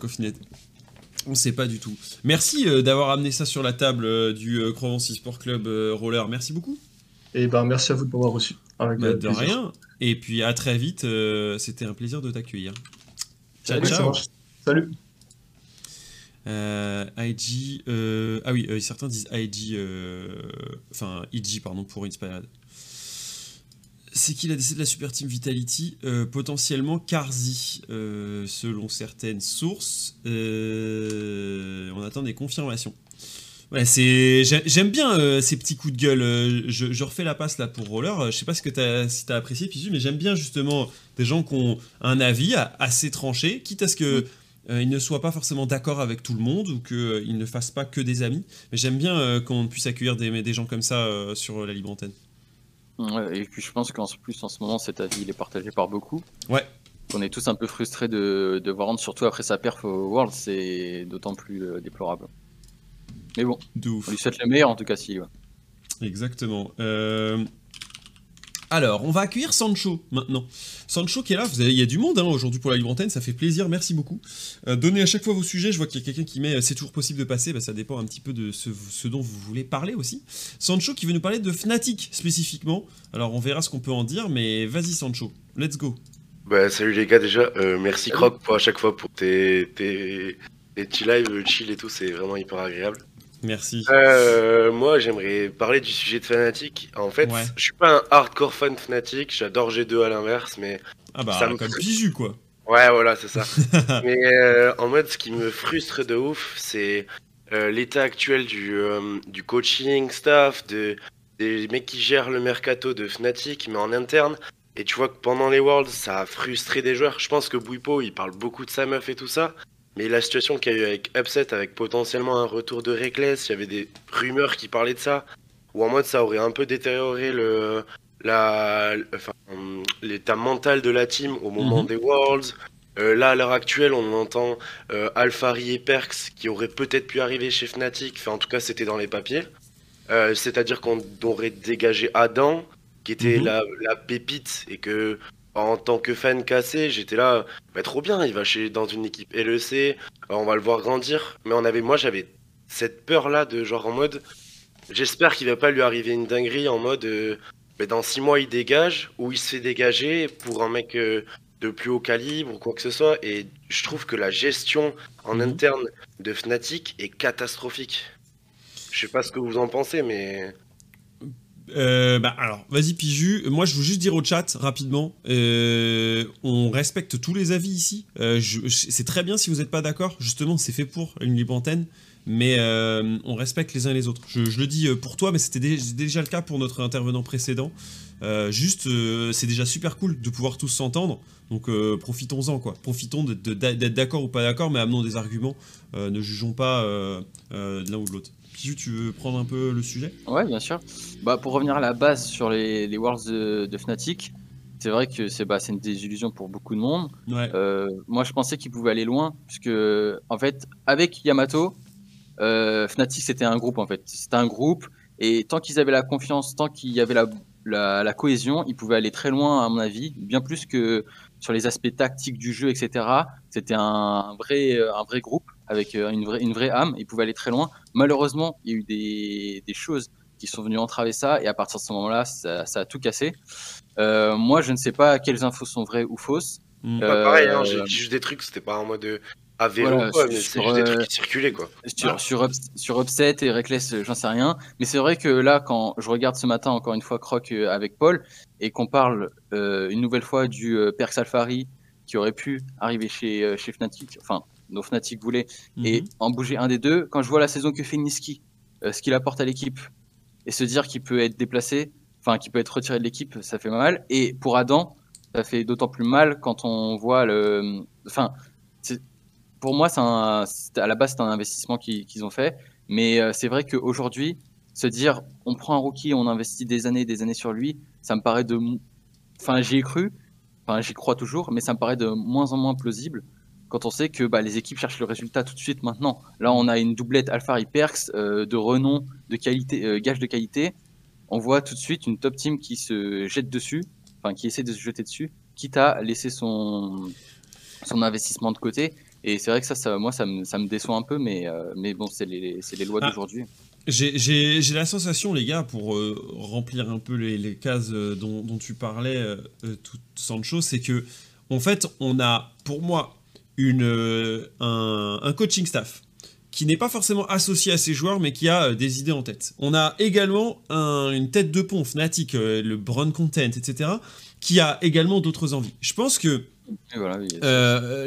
On sait pas du tout. Merci d'avoir amené ça sur la table du Provence Sport Club Roller. Merci beaucoup. Et ben merci à vous de m'avoir reçu. Bah, de rien. Et puis à très vite. Euh, c'était un plaisir de t'accueillir. Ciao, ciao. Salut. Euh, IG. Euh, ah oui, certains disent IG. Enfin, IG, pardon, pour Inspired. C'est qui la décès de la super team Vitality? Potentiellement Karzi, selon certaines sources. on attend des confirmations. Ouais, c'est j'aime bien euh, ces petits coups de gueule. Euh, je, refais la passe là pour Roller. Euh, je sais pas ce que as, si t'as apprécié Pisu, mais j'aime bien justement des gens qui ont un avis assez tranché, quitte à ce que ils ne soient pas forcément d'accord avec tout le monde ou qu'ils ne fassent pas que des amis. Mais j'aime bien qu'on puisse accueillir des, des gens comme ça sur la libre antenne. Ouais, et puis je pense qu'en plus en ce moment cet avis il est partagé par beaucoup. Ouais. On est tous un peu frustrés de, de voir surtout après sa perf au World, c'est d'autant plus déplorable. Mais bon, on lui souhaite le meilleur en tout cas si. Exactement. Euh, alors, on va accueillir Sancho maintenant. Sancho qui est là, vous avez... il y a du monde hein, aujourd'hui pour la Libre Antenne, ça fait plaisir, merci beaucoup. Euh, donnez à chaque fois vos sujets, je vois qu'il y a quelqu'un qui met euh, c'est toujours possible de passer, bah, ça dépend un petit peu de ce, dont vous voulez parler aussi. Sancho qui veut nous parler de Fnatic spécifiquement. Alors on verra ce qu'on peut en dire, mais vas-y Sancho, let's go. Bah, salut les gars déjà, merci Croc pour à chaque fois pour tes, tes, tes petits lives chill et tout, c'est vraiment hyper agréable. Merci. Euh, moi, j'aimerais parler du sujet de Fnatic. En fait, je suis pas un hardcore fan Fnatic, j'adore G2 à l'inverse, mais. Ah bah, ça me... comme Piju, quoi. Ouais, voilà, c'est ça. [laughs] mais euh, en mode, ce qui me frustre de ouf, c'est euh, l'état actuel du, du coaching, staff, de, des mecs qui gèrent le mercato de Fnatic, mais en interne. Et tu vois que pendant les Worlds, ça a frustré des joueurs. Je pense que Bouipo, il parle beaucoup de sa meuf et tout ça. Mais la situation qu'il y a eu avec Upset, avec potentiellement un retour de Reckless, il y avait des rumeurs qui parlaient de ça, ou en mode ça aurait un peu détérioré le la enfin, l'état mental de la team au moment mhm. des Worlds. Euh, là, à l'heure actuelle, on entend euh, Alphari et Perks qui auraient peut-être pu arriver chez Fnatic. Enfin, en tout cas, c'était dans les papiers. Euh, c'est-à-dire qu'on aurait dégagé Adam, qui était mhm. la, la, pépite, et que en tant que fan cassé, j'étais là, bah, trop bien, il va chez, dans une équipe LEC, on va le voir grandir. Mais on avait, moi, j'avais cette peur-là de genre en mode, j'espère qu'il va pas lui arriver une dinguerie en mode, euh, bah, dans six mois il dégage ou il se fait dégager pour un mec euh, de plus haut calibre ou quoi que ce soit. Et je trouve que la gestion en mhm. interne de Fnatic est catastrophique. Je sais pas ce que vous en pensez, mais euh, bah alors, vas-y Piju. Moi, je veux juste dire au chat rapidement, euh, on respecte tous les avis ici. Euh, c'est très bien si vous n'êtes pas d'accord. Justement, c'est fait pour une libre antenne, mais on respecte les uns les autres. Je, le dis pour toi, mais c'était déjà le cas pour notre intervenant précédent. juste, c'est déjà super cool de pouvoir tous s'entendre. Donc profitons-en quoi. Profitons d'être d'accord ou pas d'accord, mais amenons des arguments. ne jugeons pas l'un ou l'autre. Tu veux prendre un peu le sujet? Ouais, bien sûr. Bah, pour revenir à la base sur les, les Worlds de, de Fnatic, c'est vrai que c'est bah, une désillusion pour beaucoup de monde. Euh, moi, je pensais qu'ils pouvaient aller loin, puisque en fait, avec Yamato, euh, Fnatic c'était un groupe en fait. C'était un groupe, et tant qu'ils avaient la confiance, tant qu'il y avait la, la, cohésion, ils pouvaient aller très loin, à mon avis, bien plus que sur les aspects tactiques du jeu, etc. C'était un, vrai, un vrai groupe avec euh, une vraie, une vraie âme. Ils pouvaient aller très loin. Malheureusement, il y a eu des, des choses qui sont venues entraver ça, et à partir de ce moment-là, ça, ça a tout cassé. Euh, moi, je ne sais pas quelles infos sont vraies ou fausses. Mm. pareil, hein, j'ai dit juste des trucs, c'était pas en mode à vélo, quoi, mais c'est juste des trucs qui circulaient, quoi. Sur, sur, Upset et Reckless, j'en sais rien. Mais c'est vrai que là, quand je regarde ce matin, encore une fois, Croc euh, avec Paul, et qu'on parle euh, une nouvelle fois du euh, Perx Alfari qui aurait pu arriver chez, chez Fnatic, enfin, nos Fnatic voulaient, et mhm. en bouger un des deux, quand je vois la saison que fait Niski, ce qu'il apporte à l'équipe, et se dire qu'il peut être déplacé, enfin, qu'il peut être retiré de l'équipe, ça fait mal. Et pour Adam, ça fait d'autant plus mal quand on voit le. Enfin, pour moi, un, à la base, c'est un investissement qu'ils ont fait. Mais euh, c'est vrai qu'aujourd'hui, se dire, on prend un rookie, on investit des années et des années sur lui, ça me paraît de. Enfin, j'y ai cru, enfin, j'y crois toujours, mais ça me paraît de moins en moins plausible quand on sait que bah, les équipes cherchent le résultat tout de suite maintenant. Là, on a une doublette Alpha Hyperx euh, de renom, de qualité, euh, gage de qualité. On voit tout de suite une top team qui se jette dessus, enfin qui essaie de se jeter dessus, quitte à laisser son, son investissement de côté. Et c'est vrai que ça, ça moi, ça me, ça me, déçoit un peu, mais, euh, mais bon, c'est les, les, lois ah. d'aujourd'hui. J'ai la sensation, les gars, pour remplir un peu les, les cases dont, dont, tu parlais, tout Sancho, c'est que, en fait, on a, pour moi, une, euh, un, coaching staff qui n'est pas forcément associé à ses joueurs, mais qui a euh, des idées en tête. On a également une tête de pont, Fnatic, euh, le Brown Content, etc., qui a également d'autres envies. Je pense que...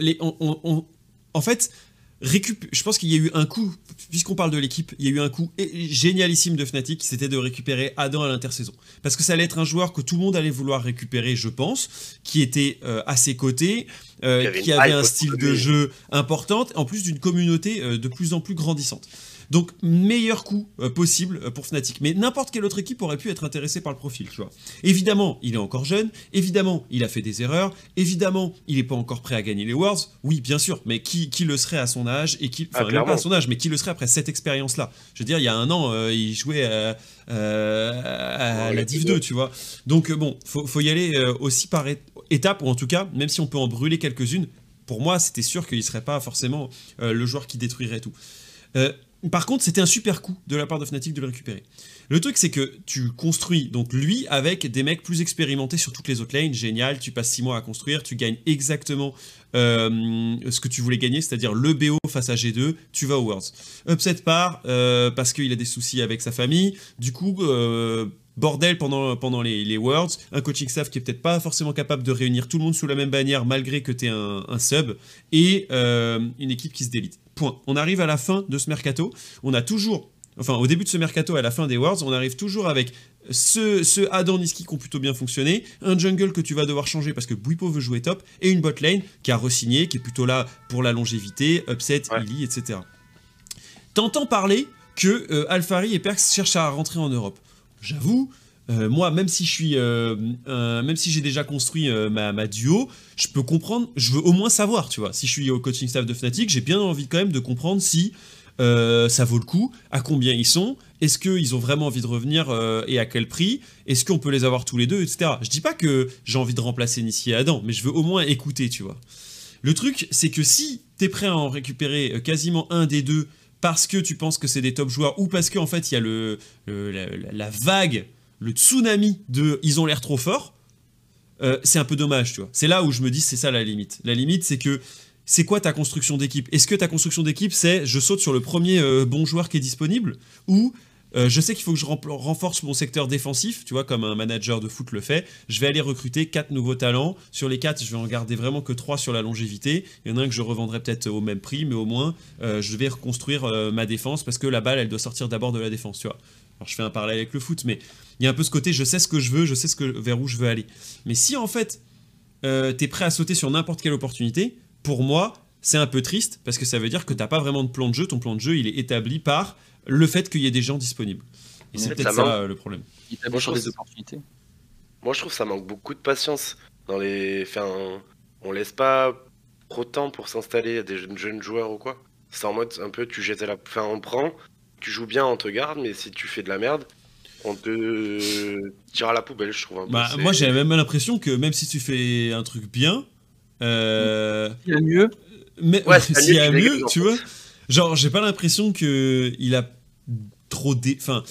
les, en fait, je pense qu'il y a eu un coup, puisqu'on parle de l'équipe, il y a eu un coup génialissime de Fnatic, c'était de récupérer Adam à l'intersaison. Parce que ça allait être un joueur que tout le monde allait vouloir récupérer, je pense, qui était euh, à ses côtés, euh, qui avait un style de jeu important, en plus d'une communauté euh, de plus en plus grandissante. Donc, meilleur coup euh, possible euh, pour Fnatic. Mais n'importe quelle autre équipe aurait pu être intéressée par le profil, tu vois. Évidemment, il est encore jeune. Évidemment, il a fait des erreurs. Évidemment, il n'est pas encore prêt à gagner les Worlds. Oui, bien sûr. Mais qui, le serait à son âge et qui, Enfin, ah, pas à son âge, mais qui le serait après cette expérience-là? Je veux dire, il y a un an, euh, il jouait à, la Div 2, tu vois. Donc, bon, faut, faut y aller aussi par étapes, ou en tout cas, même si on peut en brûler quelques-unes, pour moi, c'était sûr qu'il ne serait pas forcément le joueur qui détruirait tout. Par contre, c'était un super coup de la part de Fnatic de le récupérer. Le truc, c'est que tu construis donc lui avec des mecs plus expérimentés sur toutes les autres lanes. Génial, tu passes 6 mois à construire, tu gagnes exactement euh, ce que tu voulais gagner, c'est-à-dire le BO face à G2, tu vas au Worlds. Upset part euh, parce qu'il a des soucis avec sa famille. Du coup, euh, bordel pendant, les, Worlds, un coaching staff qui est peut-être pas forcément capable de réunir tout le monde sous la même bannière malgré que tu es un, sub, et une équipe qui se délite. Point. On arrive à la fin de ce mercato. On a toujours, enfin au début de ce mercato, à la fin des Worlds, on arrive toujours avec ce, ce Adam Niski qui ont plutôt bien fonctionné, un jungle que tu vas devoir changer parce que Buipo veut jouer top, et une bot lane qui a resigné, qui est plutôt là pour la longévité, upset, ouais. etc. T'entends parler que euh, Alfari et Perks cherchent à rentrer en Europe. J'avoue, euh, moi, même si je suis, euh, même si j'ai déjà construit euh, ma, duo, je peux comprendre, je veux au moins savoir, tu vois. Si je suis au coaching staff de Fnatic, j'ai bien envie quand même de comprendre si ça vaut le coup, à combien ils sont, est-ce qu'ils ont vraiment envie de revenir et à quel prix, est-ce qu'on peut les avoir tous les deux, etc. Je dis pas que j'ai envie de remplacer Nissi et Adam, mais je veux au moins écouter, tu vois. Le truc, c'est que si t'es prêt à en récupérer quasiment un des deux parce que tu penses que c'est des top joueurs ou parce qu'en en fait il y a le, la vague le tsunami de ils ont l'air trop forts, euh, c'est un peu dommage, tu vois. C'est là où je me dis, c'est ça la limite. La limite, c'est que c'est quoi ta construction d'équipe? Est-ce que ta construction d'équipe, c'est je saute sur le premier euh, bon joueur qui est disponible ou euh, je sais qu'il faut que je renforce mon secteur défensif, tu vois, comme un manager de foot le fait. Je vais aller recruter 4 nouveaux talents. Sur les 4, je vais en garder vraiment que 3 sur la longévité. Il y en a un que je revendrai peut-être au même prix, mais au moins, je vais reconstruire ma défense parce que la balle, elle doit sortir d'abord de la défense, tu vois. Alors je fais un parallèle avec le foot, mais il y a un peu ce côté, je sais ce que je veux, je sais ce que, vers où je veux aller. Mais si en fait, euh, tu es prêt à sauter sur n'importe quelle opportunité, pour moi, c'est un peu triste, parce que ça veut dire que t'as pas vraiment de plan de jeu, ton plan de jeu, il est établi par le fait qu'il y ait des gens disponibles. Et c'est peut-être ça ça euh, le problème. Il je sur trouve des opportunités. Moi, je trouve que ça manque beaucoup de patience. Dans les... enfin, on laisse pas trop de temps pour s'installer à des jeunes, jeunes joueurs ou quoi. C'est en mode un peu, tu jettes à la. Enfin, on prend, tu joues bien, on te garde, mais si tu fais de la merde, on te tire à la poubelle, je trouve. Un peu. Bah, moi, j'ai même l'impression que même si tu fais un truc bien, euh, Il y a mieux. mais Ouais, [laughs] c'est s'il y mieux a mieux, tu vois, genre, j'ai pas l'impression que il a trop dé. Enfin,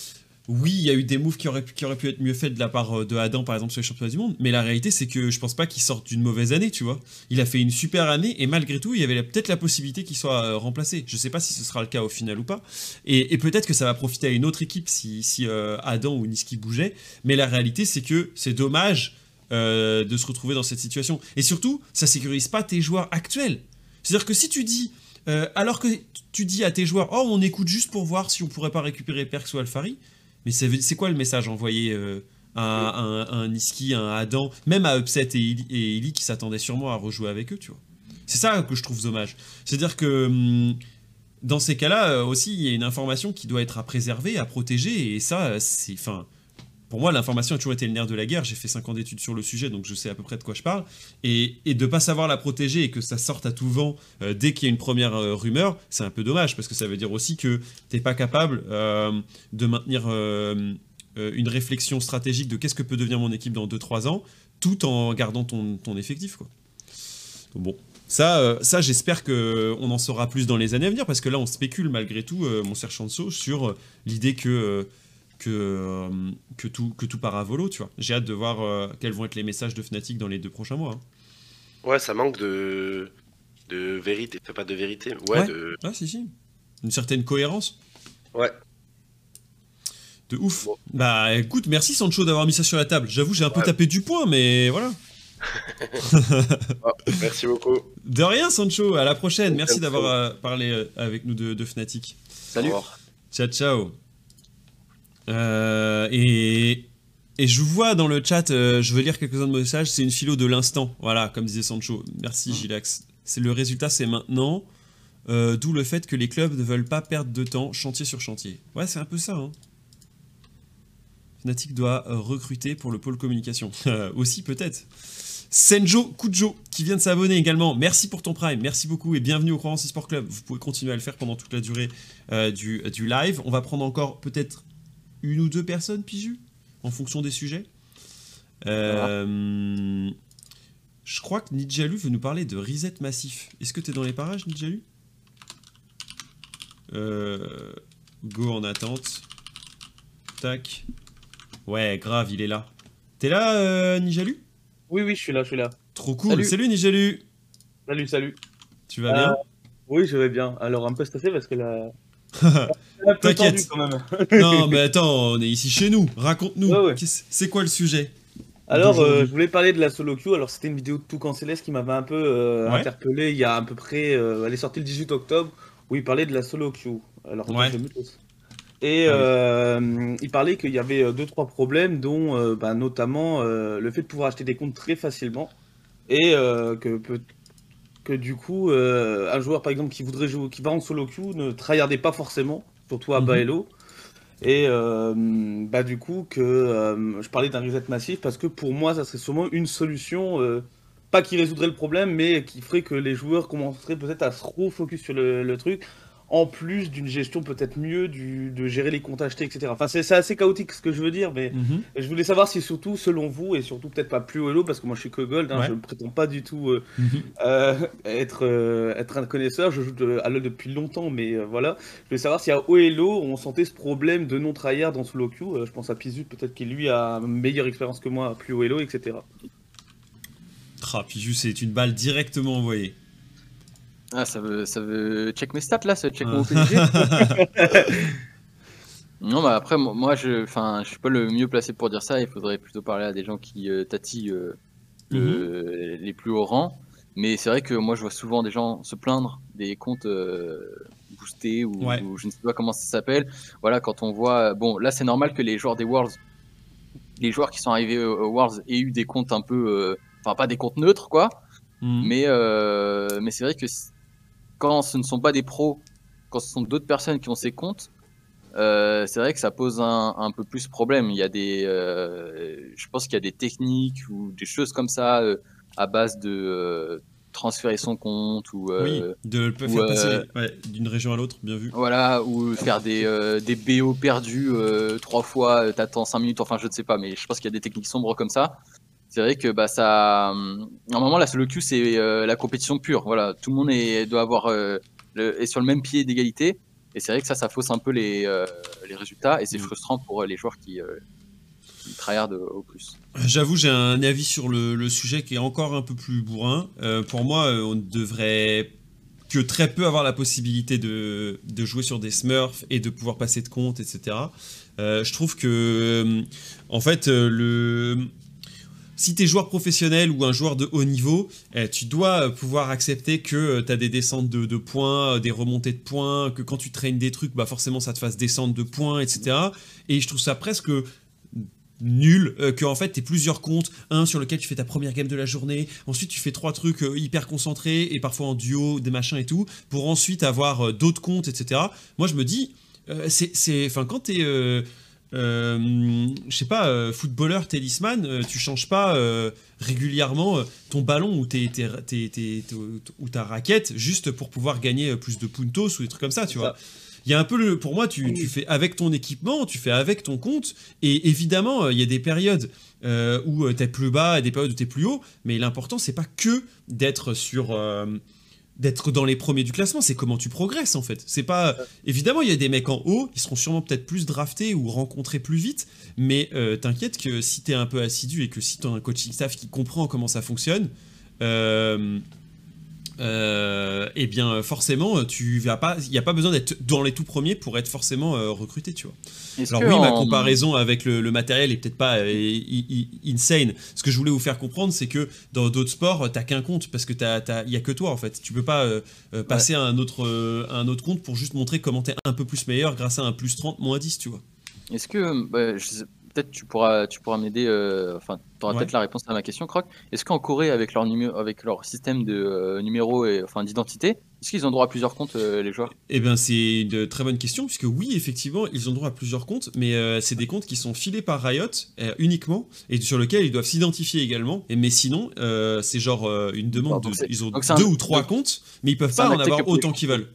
oui, il y a eu des moves qui auraient, pu- être mieux faits de la part euh, de Adam, par exemple, sur les championnats du monde, mais la réalité, c'est que je pense pas qu'il sorte d'une mauvaise année, tu vois. Il a fait une super année et malgré tout, il y avait peut-être la possibilité qu'il soit euh, remplacé. Je sais pas si ce sera le cas au final ou pas. Et, peut-être que ça va profiter à une autre équipe si, euh, Adam ou Niski bougeaient, mais la réalité, c'est que c'est dommage de se retrouver dans cette situation. Et surtout, ça sécurise pas tes joueurs actuels. C'est-à-dire que si tu dis, alors que tu dis à tes joueurs, oh, on écoute juste pour voir si on pourrait pas récupérer Perks ou Alfari, mais c'est quoi le message envoyé euh, à, un, un Niski, un Adam, même à Upset et Illy, qui s'attendaient sûrement à rejouer avec eux, tu vois C'est ça que je trouve dommage. C'est-à-dire que hum, dans ces cas-là euh, aussi, il y a une information qui doit être à préserver, à protéger, et ça, c'est. Pour moi, l'information a toujours été le nerf de la guerre. J'ai fait 5 ans d'études sur le sujet, donc je sais à peu près de quoi je parle. Et, de pas savoir la protéger et que ça sorte à tout vent euh, dès qu'il y a une première euh, rumeur, c'est un peu dommage parce que ça veut dire aussi que t'es pas capable euh, de maintenir une réflexion stratégique de qu'est-ce que peut devenir mon équipe dans 2-3 ans, tout en gardant ton, effectif. Bon. Ça, ça j'espère qu'on en saura plus dans les années à venir, parce que là, on spécule malgré tout, mon cher Chanso, sur l'idée que, que, euh, que, tout, que tout part à volo, tu vois. J'ai hâte de voir euh, quels vont être les messages de Fnatic dans les deux prochains mois. hein. Ouais, ça manque de de vérité, Enfin, pas de vérité, ouais, Ouais. de Ah, si, si. Une certaine cohérence. ouais. De ouf. Bon. Bah écoute, merci Sancho d'avoir mis ça sur la table. J'avoue, j'ai un peu tapé du poing, mais voilà. [laughs] Ah, merci beaucoup. De rien, Sancho. À la prochaine. Merci d'avoir euh, parlé euh, avec nous de, de Fnatic. Salut. Ciao, ciao. Euh, et, et je vois dans le chat, euh, je veux lire quelques-uns de vos messages. C'est une philo de l'instant. Voilà, comme disait Sancho. Merci, Gilax. C'est le résultat, c'est maintenant. Euh, D'où le fait que les clubs ne veulent pas perdre de temps, chantier sur chantier. Ouais, c'est un peu ça. Hein. Fnatic doit recruter pour le pôle communication. [laughs] Aussi, peut-être. Senjo Kujo, qui vient de s'abonner également. Merci pour ton prime, merci beaucoup et bienvenue au Croissance Sport Club. Vous pouvez continuer à le faire pendant toute la durée euh, du, du live. On va prendre encore peut-être une ou deux personnes, Piju, en fonction des sujets. Euh, je crois que Nidjalu veut nous parler de reset massif. Est-ce que tu es dans les parages, Nidjalu? Euh, Go en attente. Tac. Ouais, grave, il est là. T'es là, euh, Nijalu Oui, oui, je suis là, je suis là. Trop cool. Salut. Salut, Nijalu. Salut, salut. Tu vas bien? Oui, je vais bien. Alors, un peu stressé parce que là. T'inquiète. [laughs] Non, mais attends, on est ici chez nous. Raconte-nous. Ouais, ouais. Qu'est-ce- C'est quoi le sujet? Alors, euh, je voulais parler de la solo queue. Alors, c'était une vidéo de Toucan Céleste qui m'avait un peu euh, Ouais. interpellé il y a à peu près. euh, elle est sortie le 18 octobre où il parlait de la solo queue. Alors, Ouais. Et Ah oui. euh, il parlait qu'il y avait euh, deux trois problèmes, dont euh, bah, notamment euh, le fait de pouvoir acheter des comptes très facilement et euh, que peut- que du coup euh, un joueur par exemple qui voudrait jouer, qui va en solo queue ne tryhardait pas forcément, surtout à Mhm. bas. Et euh, bah du coup que euh, je parlais d'un reset massif parce que pour moi ça serait sûrement une solution, euh, pas qui résoudrait le problème, mais qui ferait que les joueurs commenceraient peut-être à se refocus sur le, le truc, en plus d'une gestion peut-être mieux du, de gérer les comptes achetés, etc. Enfin c'est assez chaotique ce que je veux dire, mais Mhm. je voulais savoir si surtout selon vous, et surtout peut-être pas plus elo, parce que moi je suis que gold, hein, Ouais. je ne prétends pas du tout euh, Mhm. euh, être, euh, être un connaisseur, je joue de- à LoL depuis longtemps, mais voilà. Je voulais savoir si à OLO on sentait ce problème de non-tryhard dans solo queue. Je pense à Pizu, peut-être qu'il lui a une meilleure expérience que moi à plus OLO, etc. Ah, Piju, c'est une balle directement envoyée. Ah, ça veut, ça veut check mes stats là, ça check Ah. mon PNG. [laughs] non, bah après, moi, je, enfin, je suis pas le mieux placé pour dire ça. Il faudrait plutôt parler à des gens qui euh, tatillent euh, le- les plus hauts rangs. Mais c'est vrai que moi, je vois souvent des gens se plaindre des comptes euh, boostés ou, Ouais. ou je ne sais pas comment ça s'appelle. Voilà, quand on voit, bon, là, c'est normal que les joueurs des Worlds, les joueurs qui sont arrivés aux aux Worlds aient eu des comptes un peu, euh, enfin, pas des comptes neutres, quoi. Mhm. Mais, euh, mais c'est vrai que quand ce ne sont pas des pros, quand ce sont d'autres personnes qui ont ces comptes, euh, c'est vrai que ça pose un, un, peu plus problème. Il y a des, euh, je pense qu'il y a des techniques ou des choses comme ça euh, à base de transférer son compte ou oui, de le faire passer ouais, d'une région à l'autre, bien vu. Voilà, ou faire des, des BO perdus trois fois, t'attends cinq minutes, enfin je ne sais pas, mais je pense qu'il y a des techniques sombres comme ça. C'est vrai que bah ça, un moment là, le cul c'est la compétition pure. Voilà, tout le monde est, doit avoir le, est sur le même pied d'égalité. Et c'est vrai que ça, ça fausse un peu les, euh, les résultats et c'est mm. frustrant pour euh, les joueurs qui, euh, qui tryhardent au plus. J'avoue, j'ai un avis sur le, le, sujet qui est encore un peu plus bourrin. pour moi, on devrait que très peu avoir la possibilité de, de, jouer sur des smurfs et de pouvoir passer de compte, etc. je trouve que, en fait, le si tu es joueur professionnel ou un joueur de haut niveau, eh, tu dois euh, pouvoir accepter que euh, tu as des descentes de, points, euh, des remontées de points, que quand tu traînes des trucs, bah forcément ça te fasse descendre de points, etc. Et je trouve ça presque nul que en fait tu plusieurs comptes. Un sur lequel tu fais ta première game de la journée. Ensuite tu fais trois trucs hyper concentrés et parfois en duo des machins et tout pour ensuite avoir d'autres comptes etc moi je me dis c'est enfin quand tu es euh, je sais pas, euh, footballeur, talisman, euh, tu changes pas régulièrement ton ballon ou, tes, ou ta raquette juste pour pouvoir gagner plus de puntos ou des trucs comme ça, tu vois. Il y a un peu le, pour moi, tu, tu, fais avec ton équipement, tu fais avec ton compte, et évidemment, il y a des périodes où tu es plus bas et des périodes où tu es plus haut, mais l'important, c'est pas que d'être sur d'être dans les premiers du classement, c'est comment tu progresses en fait. C'est pas évidemment il y a des mecs en haut, ils seront sûrement peut-être plus draftés ou rencontrés plus vite, mais euh, t'inquiète que si t'es un peu assidu et que si t'as un coaching staff qui comprend comment ça fonctionne, euh, euh, eh bien forcément tu vas pas il n'y a pas besoin d'être dans les tout premiers pour être forcément euh, recruté tu vois. Alors oui ma comparaison avec le, matériel est peut-être pas euh, insane. Ce que je voulais vous faire comprendre c'est que dans d'autres sports t'as qu'un compte parce que il y a que toi en fait. Tu peux pas passer à un autre un autre compte pour juste montrer comment t'es un peu plus meilleur grâce à un plus 30 moins 10 tu vois. Est-ce que bah, peut-être tu pourras, tu pourras m'aider, euh, enfin, tu auras peut-être la réponse à ma question, Croc. Est-ce qu'en Corée, avec leur, numéro, avec leur système de euh, numéros et enfin, d'identité, est-ce qu'ils ont droit à plusieurs comptes, euh, les joueurs? Eh bien, c'est une très bonne question, puisque oui, effectivement, ils ont droit à plusieurs comptes, mais c'est des comptes qui sont filés par Riot uniquement, et sur lesquels ils doivent s'identifier également. Et, mais sinon, c'est genre une demande, de, ils ont deux ou trois comptes, mais ils peuvent pas en avoir autant qu'ils veulent.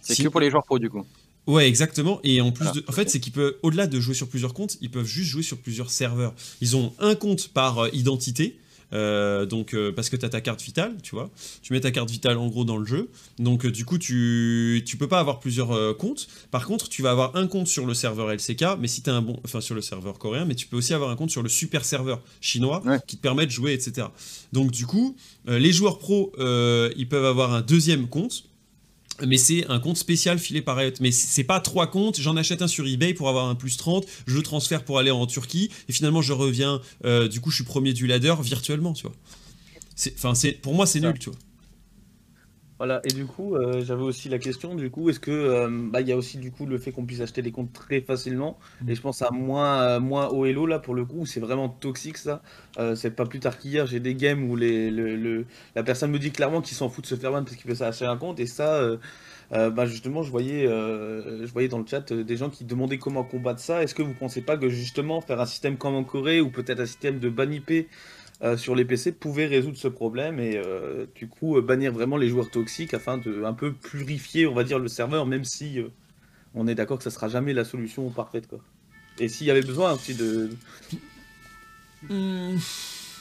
C'est que pour les joueurs pro, du coup. Ouais, exactement. Et en plus, ah, en fait, c'est qu'ils peuvent, au-delà de jouer sur plusieurs comptes, ils peuvent juste jouer sur plusieurs serveurs. Ils ont un compte par euh, identité. Euh, donc euh, parce que tu as ta carte vitale, tu vois. Tu mets ta carte vitale en gros dans le jeu. Donc du coup, tu tu peux pas avoir plusieurs comptes. Par contre, tu vas avoir un compte sur le serveur LCK, mais si tu as un bon enfin sur le serveur coréen, mais tu peux aussi avoir un compte sur le super serveur chinois qui te permet de jouer etc. Donc du coup, les joueurs pro ils peuvent avoir un deuxième compte mais c'est un compte spécial filé par Riot. Mais c'est pas trois comptes, j'en achète un sur eBay pour avoir un plus 30, je le transfère pour aller en Turquie, et finalement je reviens, euh, du coup je suis premier du ladder virtuellement, tu vois. Enfin, pour moi c'est nul, tu vois. Voilà, et du coup, euh, j'avais aussi la question, du coup, est-ce que, euh, bah, il y a aussi du coup le fait qu'on puisse acheter des comptes très facilement, mm. et je pense à moins, moins au Hello, là, pour le coup, c'est vraiment toxique, ça. c'est pas plus tard qu'hier, j'ai des games où les, le, la personne me dit clairement qu'il s'en fout de se faire ban parce qu'il veut acheter un compte, et ça, bah, justement, je voyais, je voyais dans le chat des gens qui demandaient comment combattre ça. Est-ce que vous pensez pas que justement faire un système comme en Corée, ou peut-être un système de ban IP euh, sur les PC pouvait résoudre ce problème et euh, du coup euh, bannir vraiment les joueurs toxiques afin de un peu purifier, on va dire, le serveur, même si on est d'accord que ça sera jamais la solution parfaite. Quoi. Et s'il y avait besoin aussi de. Hmm.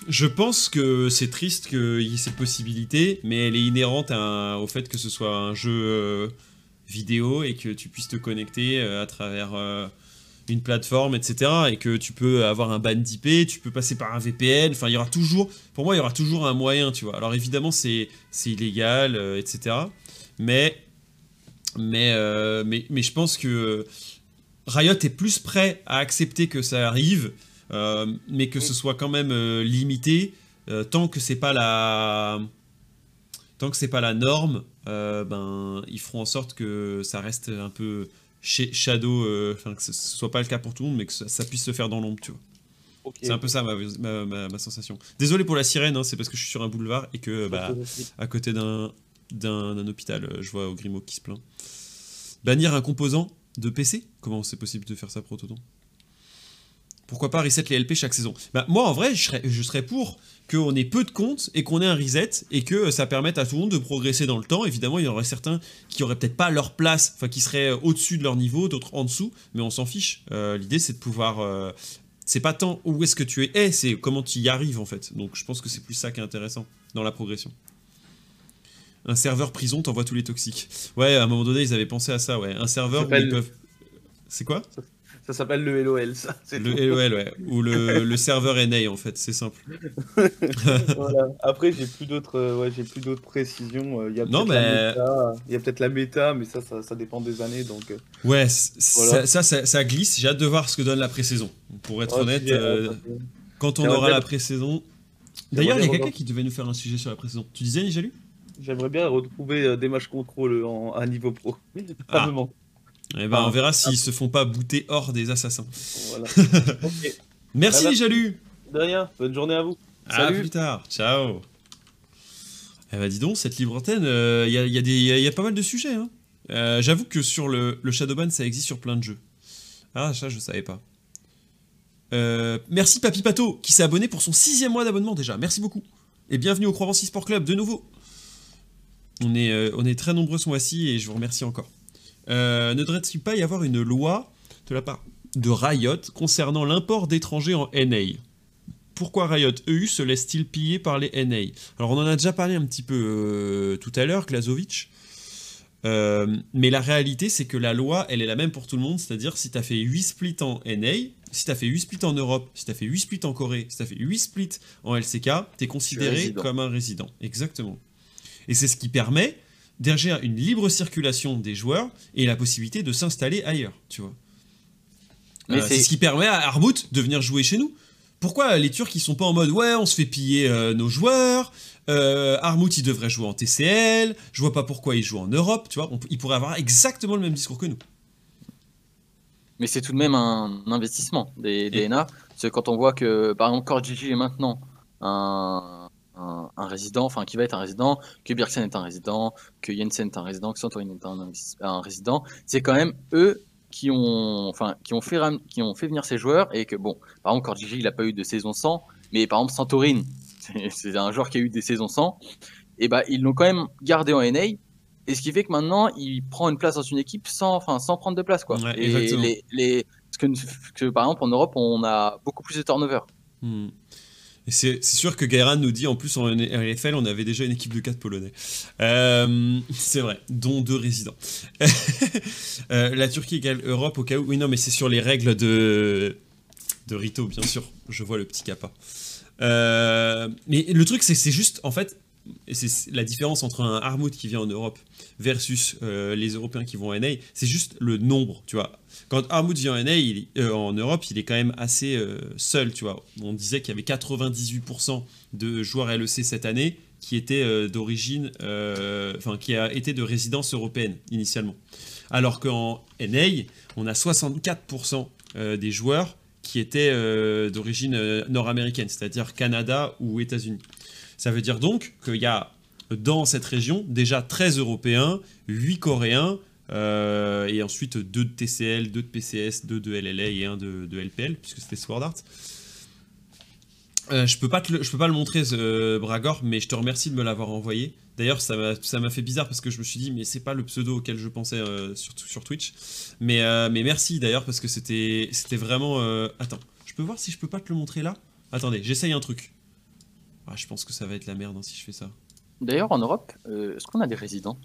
Je pense que c'est triste qu'il y ait cette possibilité, mais elle est inhérente au fait que ce soit un jeu vidéo et que tu puisses te connecter à travers une plateforme, etc. Et que tu peux avoir un ban d'IP, tu peux passer par un VPN. Enfin, il y aura toujours, pour moi, il y aura toujours un moyen, tu vois. Alors évidemment, c'est illégal, euh, etc. Mais, mais, euh, mais, mais je pense que Riot est plus prêt à accepter que ça arrive, euh, mais que ce soit quand même limité, tant que c'est pas la tant que c'est pas la norme, ben ils feront en sorte que ça reste un peu chez Shadow, euh, que ce soit pas le cas pour tout le monde, mais que ça, puisse se faire dans l'ombre, tu vois. C'est un peu ça ma, ma, sensation. Désolé pour la sirène, hein, c'est parce que je suis sur un boulevard et que bah, à côté d'un d'un hôpital, euh, je vois au Grimaud qui se plaint. Bannir un composant, de PC Comment c'est possible de faire ça prototon? Pourquoi pas reset les LP chaque saison bah, Moi, en vrai, je serais, je serais pour qu'on ait peu de comptes et qu'on ait un reset et que ça permette à tout le monde de progresser dans le temps. Évidemment, il y aurait certains qui auraient peut-être pas leur place, enfin qui seraient au-dessus de leur niveau, d'autres en dessous, mais on s'en fiche. Euh, l'idée, c'est de pouvoir. Euh, c'est pas tant où est-ce que tu es, c'est comment tu y arrives en fait. Donc je pense que c'est plus ça qui est intéressant dans la progression. Un serveur prison t'envoie tous les toxiques. Ouais, à un moment donné, ils avaient pensé à ça, ouais. Un serveur où ils peuvent. C'est quoi? Ça s'appelle le LOL, ça. Le LOL, ouais. Ou le, le serveur NA, en fait, c'est simple. [laughs] voilà. Après, j'ai plus d'autres euh, ouais, j'ai plus d'autres précisions. Euh, il y a mais... Peut-être la méta, mais ça, ça, ça, dépend des années. Donc, euh, ouais, ça, ça, ça, glisse. J'ai hâte de voir ce que donne la pré-saison. Pour être honnête, quand on aura la pré-saison. D'ailleurs, il y a quelqu'un qui devait nous faire un sujet sur la pré-saison. Tu disais, Nijalu? J'aimerais bien retrouver des matchs contrôle en, à niveau pro. Ah. [laughs] Eh ben, on verra s'ils se font pas bouter hors des assassins. Voilà. [laughs] Merci les jalus. De rien. Bonne journée à vous. À plus tard. Ciao. Eh ben, dis donc, cette libre antenne, il euh, y, a, y, a pas mal de sujets. Hein. Euh, j'avoue que sur le, le, Shadowban, ça existe sur plein de jeux. Ah, ça, je savais pas. Euh, merci Papy Pato, qui s'est abonné pour son sixième mois d'abonnement déjà. Merci beaucoup. Et bienvenue au Croix Sport Club de nouveau. On est, on est très nombreux ce mois-ci et je vous remercie encore. Euh, ne devrait-il pas y avoir une loi de la part de Riot concernant l'import d'étrangers en NA pourquoi Riot EU se laisse-t-il piller par les NA Alors on en a déjà parlé un petit peu euh, tout à l'heure, Glazovic. Euh, mais la réalité, c'est que la loi, elle est la même pour tout le monde. C'est-à-dire, si tu as fait 8 splits en NA, si tu as fait 8 splits en Europe, si tu as fait 8 splits en Corée, si tu as fait 8 splits en LCK, tu es considéré comme un résident. Exactement. Et c'est ce qui permet derrière une libre circulation des joueurs et la possibilité de s'installer ailleurs, tu vois. Euh, c'est ce qui permet à Arbout de venir jouer chez nous. Pourquoi les Turcs ils sont pas en mode ouais on se fait piller euh, nos joueurs, euh, Armut il devrait jouer en TCL, je vois pas pourquoi il joue en Europe, tu vois, il pourrait avoir exactement le même discours que nous. Mais c'est tout de même un investissement des, des NA, parce que quand on voit que par exemple CoreGG est maintenant un, un, résident, enfin qui va être un résident, que Birksen est un résident, que Jensen est un résident, que Santorin est un, résident, c'est quand même eux qui ont, enfin, qui ont fait, qui ont fait venir ces joueurs et que bon, par exemple, Gigi il n'a pas eu de saison 100, mais par exemple Santorin, [laughs] c'est un joueur qui a eu des saisons 100, et bah ils l'ont quand même gardé en NA. Et ce qui fait que maintenant, il prend une place dans une équipe sans, enfin, sans prendre de place, quoi. et les, les, que, que, par exemple, en Europe, on a beaucoup plus de turnover. Hmm. C'est sûr que Gairan nous dit en plus en RFL, on avait déjà une équipe de 4 Polonais. Euh, c'est vrai, dont deux résidents. [laughs] Euh, la Turquie égale Europe au cas où. Oui, non, mais c'est sur les règles de, de Rito, bien sûr. Je vois le petit kappa. Euh, mais le truc, c'est que c'est juste, en fait, c'est la différence entre un Armut qui vient en Europe versus les Européens qui vont en NA, c'est juste le nombre, tu vois. Quand Armut vient en NA, euh, en Europe, il est quand même assez euh, seul, tu vois. On disait qu'il y avait 98% de joueurs LEC cette année qui étaient euh, d'origine, enfin qui a été de résidence européenne initialement. Alors qu'en NA, on a 64% des joueurs qui étaient d'origine nord-américaine, c'est-à-dire Canada ou États-Unis. Ça veut dire donc qu'il y a dans cette région déjà 13 Européens, 8 Coréens, euh, et ensuite deux de TCL, deux de PCS, deux de LLA et un de, LPL, puisque c'était Sword Art. Euh, je peux pas je peux pas le montrer Bragor, mais je te remercie de me l'avoir envoyé. D'ailleurs, ça m'a fait bizarre parce que je me suis dit, mais c'est pas le pseudo auquel je pensais euh, sur, sur Twitch. Mais, mais merci d'ailleurs parce que c'était vraiment. Attends, je peux voir si je peux pas te le montrer là? Attendez, j'essaye un truc. Ah, je pense que ça va être la merde hein, si je fais ça. D'ailleurs, en Europe, est-ce qu'on a des résidents?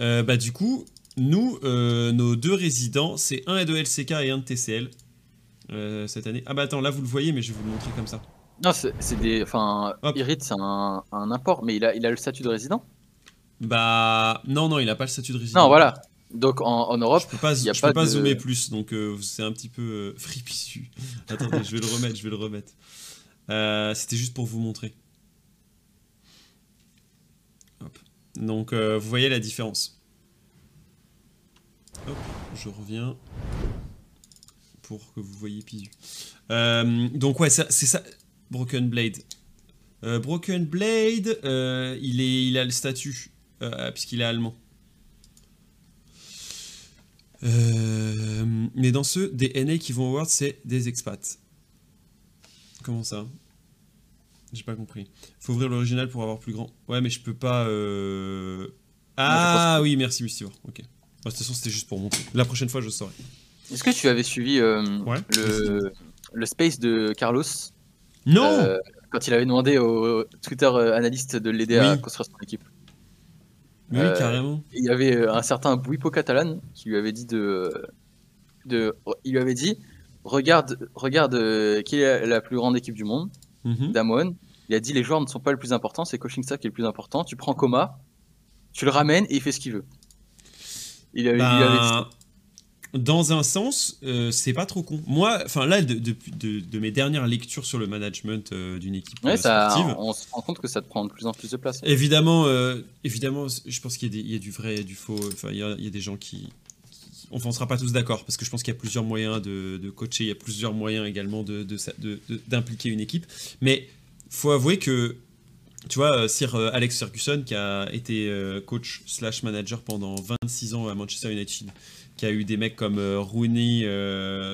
Euh, bah, du coup, nous, euh, nos deux résidents, c'est un de LCK et un de TCL euh, cette année. Ah bah attends, là vous le voyez, mais je vais vous le montrer comme ça. Non, c'est des. Enfin, Irit, c'est un, un, import, mais il a, il a le statut de résident? Bah. Non, non, il a pas le statut de résident. Non, voilà. Donc en, Europe, je peux pas, je peux pas zoomer plus, donc c'est un petit peu [laughs] fripissu. Attendez, je vais le remettre, je vais le remettre. C'était juste pour vous montrer. Donc euh, vous voyez la différence. Hop, je reviens pour que vous voyez Pisu. Euh, donc ouais, c'est ça. Broken Blade. Euh, Broken Blade, il, est, il a le statut, puisqu'il est allemand. Euh, mais dans ceux des NA qui vont au World, c'est des expats. Comment ça? J'ai pas compris. Faut ouvrir l'original pour avoir plus grand. Ouais, mais je peux pas. euh, Ah oui, merci Mystivore. Ok. Bon, de toute façon, c'était juste pour montrer. La prochaine fois, je saurai. Est-ce que tu avais suivi euh, Ouais. le, le space de Carlos? Non euh, quand il avait demandé au Twitter analyste de l'aider à Oui. construire son équipe euh, Oui, carrément. Il y avait un certain Buipo Catalan qui lui avait dit de, de il lui avait dit regarde regarde euh, qui est la plus grande équipe du monde Mhm. Damon il a dit les joueurs ne sont pas le plus important c'est coaching staff qui est le plus important tu prends Coma tu le ramènes et il fait ce qu'il veut il avait, il lui avait dit ça. Ben, dans un sens, euh, c'est pas trop con. Moi, enfin là, de, de, de- de mes dernières lectures sur le management euh, d'une équipe ouais ça sportive, on se rend compte que ça te prend de plus en plus de place évidemment, évidemment, je pense qu'il y, a y du vrai et du faux. Enfin, il y a, il y a des gens qui, qui- on sera pas tous d'accord parce que je pense qu'il y a plusieurs moyens de, coacher, il y a plusieurs moyens également d'impliquer une équipe. Mais faut avouer que, tu vois, euh, Sir euh, Alex Ferguson, qui a été euh, coach slash manager pendant 26 ans à Manchester United, qui a eu des mecs comme Rooney,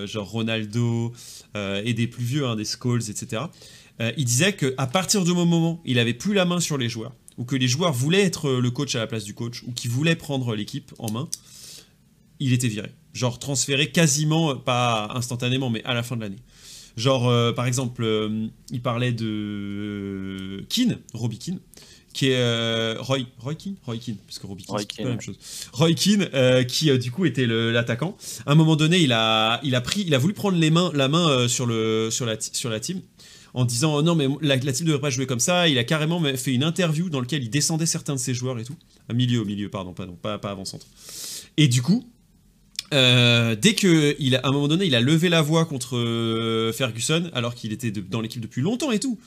genre Ronaldo, et des plus vieux, hein, des Scholes, etc. il disait qu'à partir du moment où il avait plus la main sur les joueurs, ou que les joueurs voulaient être le coach à la place du coach, ou qu'ils voulaient prendre l'équipe en main, il était viré. Genre transféré quasiment, pas instantanément, mais à la fin de l'année. Genre, euh, par exemple, euh, il parlait de euh, Keane, Robbie Keane, qui est euh, Roy, Roy Keane? Roy Keane, parce que Robbie Keane, c'est pas la même chose. Roy Keane, qui du coup était l'attaquant. À un moment donné, il a, il a pris, il a voulu prendre les mains, la main sur le, sur la, sur la team. En disant oh non mais la, la team ne devrait pas jouer comme ça, il a carrément fait une interview dans laquelle il descendait certains de ses joueurs et tout, à milieu au milieu pardon, pardon pas, pas avant centre. Et du coup, euh, dès que il a, à un moment donné, il a levé la voix contre euh, Ferguson, alors qu'il était dans l'équipe depuis longtemps et tout.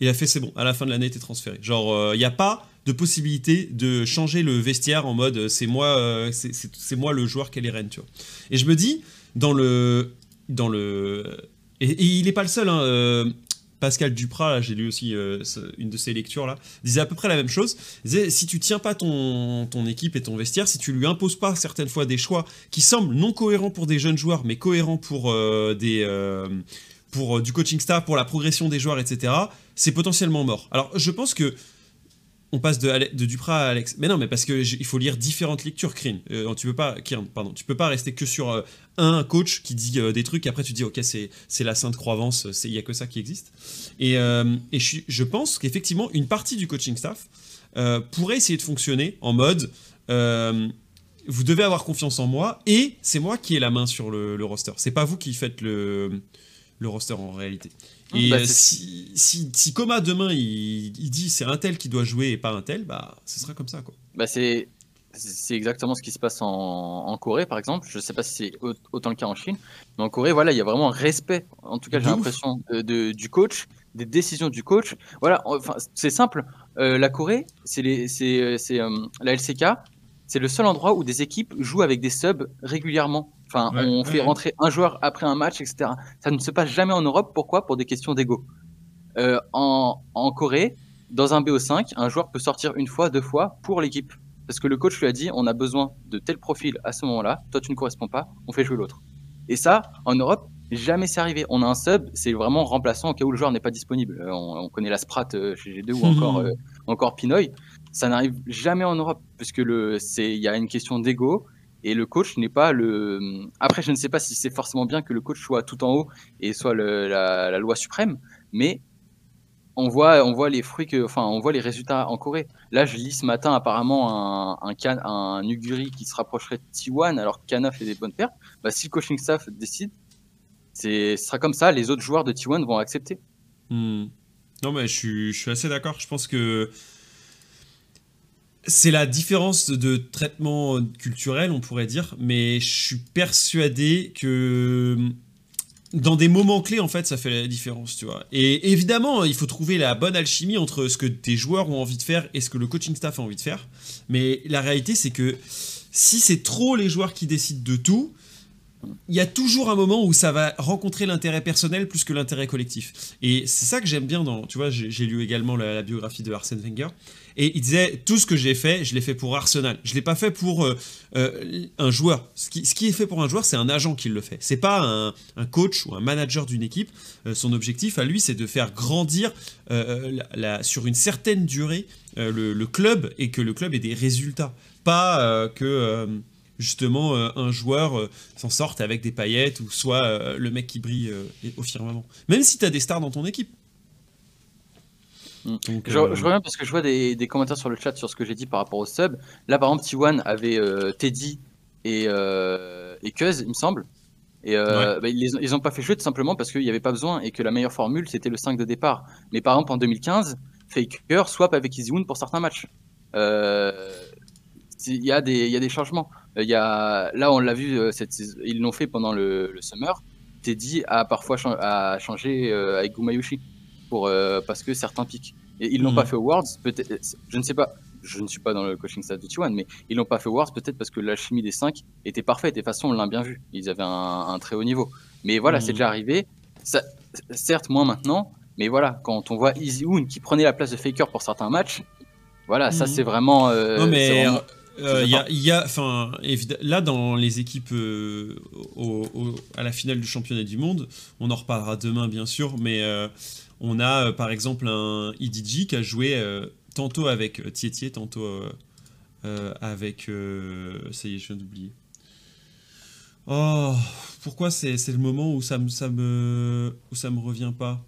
Il a fait c'est bon. À la fin de l'année, était transféré. Genre, il n'y a pas de possibilité de changer le vestiaire en mode euh, c'est moi, euh, c'est- moi le joueur qui est tu vois. Et je me dis dans le, dans le, et, il n'est pas le seul. Hein, euh, Pascal Duprat, j'ai lu aussi euh, une de ses lectures là, disait à peu près la même chose. Il disait si tu tiens pas ton, équipe et ton vestiaire, si tu lui imposes pas certaines fois des choix qui semblent non cohérents pour des jeunes joueurs, mais cohérents pour euh, euh, pour du coaching staff, pour la progression des joueurs, etc. C'est potentiellement mort. Alors je pense que on passe de, Ale- Duprat à Alex. Mais non, mais parce que j- il faut lire différentes lectures, Krin. Euh, tu peux pas, pardon, tu peux pas rester que sur euh, un coach qui dit euh, des trucs et après tu dis ok c'est la sainte croyance, il y a que ça qui existe. Et, et je, je pense qu'effectivement une partie du coaching staff pourrait essayer de fonctionner en mode vous devez avoir confiance en moi et c'est moi qui ai la main sur le, le roster. C'est pas vous qui faites le le roster en réalité. Et Bah, euh, si, si, si Coma demain il, il dit c'est un tel qui doit jouer et pas un tel, bah ce sera comme ça quoi. Bah c'est c'est exactement ce qui se passe en, en Corée par exemple. Je sais pas si c'est au- autant le cas en Chine, mais en Corée voilà il y a vraiment un respect. En tout cas j'ai l'impression du coach, des décisions du coach. Voilà enfin c'est simple. Euh, la Corée euh, c'est euh, la LCK. C'est le seul endroit où des équipes jouent avec des subs régulièrement. Enfin, Ouais, on ouais, fait ouais. rentrer un joueur après un match, etc. Ça ne se passe jamais en Europe. Pourquoi? Pour des questions d'ego. Euh, en, en Corée, dans un BO5, un joueur peut sortir une fois, deux fois pour l'équipe. Parce que le coach lui a dit on a besoin de tel profil à ce moment-là, toi tu ne corresponds pas, on fait jouer l'autre. Et ça, en Europe, jamais c'est arrivé. On a un sub, c'est vraiment remplaçant au cas où le joueur n'est pas disponible. Euh, On, on connaît la Sprat euh, chez G2 ou encore, [laughs] encore Pinoy. Ça n'arrive jamais en Europe, puisque il y a une question d'ego. Et le coach n'est pas le. Après, je ne sais pas si c'est forcément bien que le coach soit tout en haut et soit la, loi suprême, mais on voit, on voit les fruits enfin, on voit les résultats en Corée. Là, je lis ce matin apparemment un, un, Uguri qui se rapprocherait de T1 alors que Kana fait des bonnes pertes. Bah, si le coaching staff décide, ce sera comme ça. Les autres joueurs de T1 vont accepter. Hmm. Non, mais je suis assez d'accord. Je pense que c'est la différence de traitement culturel, on pourrait dire, mais je suis persuadé que dans des moments clés, en fait, ça fait la différence, tu vois. Et évidemment, il faut trouver la bonne alchimie entre ce que tes joueurs ont envie de faire et ce que le coaching staff a envie de faire. Mais la réalité, c'est que si c'est trop les joueurs qui décident de tout, il y a toujours un moment où ça va rencontrer l'intérêt personnel plus que l'intérêt collectif. Et c'est ça que j'aime bien dans. Tu vois, j'ai lu également la, biographie de Arsène Wenger. Et il disait tout ce que j'ai fait, je l'ai fait pour Arsenal. Je l'ai pas fait pour euh, euh, un joueur. Ce qui, est fait pour un joueur, c'est un agent qui le fait. C'est pas un, coach ou un manager d'une équipe. Euh, son objectif à lui, c'est de faire grandir sur une certaine durée le, club et que le club ait des résultats. Pas que justement euh, un joueur euh, s'en sorte avec des paillettes ou soit euh, le mec qui brille au firmament. Même si tu as des stars dans ton équipe. Mm. je, reviens parce que je vois des, commentaires sur le chat sur ce que j'ai dit par rapport au sub. Là, par exemple, T1 avait Teddy et, et Cuz, il me semble. Et bah, ils, les, ont pas fait jouer tout simplement parce qu'il n'y avait pas besoin et que la meilleure formule c'était le 5 de départ. Mais par exemple en 2015, Faker swap avec Easywoon pour certains matchs. Il y, y a des changements. Euh, y a, là, on l'a vu, euh, cette, ils l'ont fait pendant le, le, Summer. Teddy a parfois a changé euh, avec Gumayushi pour, parce que certains piquent. Et ils l'ont pas mhm. fait au Worlds, peut-être, je ne sais pas, je ne suis pas dans le coaching staff de T1, mais ils l'ont pas fait au Worlds peut-être parce que la chimie des 5 était parfaite. Et de toute façon, on l'a bien vu. Ils avaient un, très haut niveau. Mais voilà, c'est mhm. déjà arrivé. Ça, certes, moins maintenant. Mais voilà, quand on voit Easy Hoon qui prenait la place de Faker pour certains matchs, voilà, ça mhm. c'est vraiment. non, mais il euh, y a, enfin, là dans les équipes euh, à la finale du championnat du monde, on en reparlera demain bien sûr, mais euh, on a par exemple un IDG qui a joué tantôt avec Tietie, tantôt avec, ça y est, je viens d'oublier. Oh, pourquoi c'est le moment où ça me, ça me, où ça me revient pas?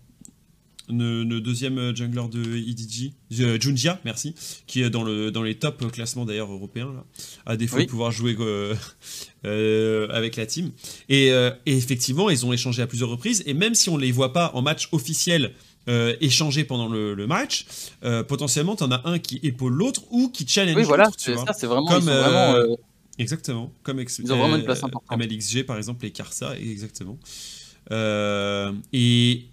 Le, deuxième euh, jungler de EDG, euh, Junjia, merci, qui est dans, le, dans les top classements d'ailleurs européens, là, à défaut de pouvoir jouer [laughs] euh, avec la team. Et, effectivement, ils ont échangé à plusieurs reprises, et même si on ne les voit pas en match officiel échanger pendant le, match, potentiellement, tu en as un qui épaule l'autre ou qui challenge oui, voilà, c'est ça, c'est vraiment... Comme, Exactement, comme, ils ont vraiment une place importante. comme LXG par exemple, les Karsa, exactement. et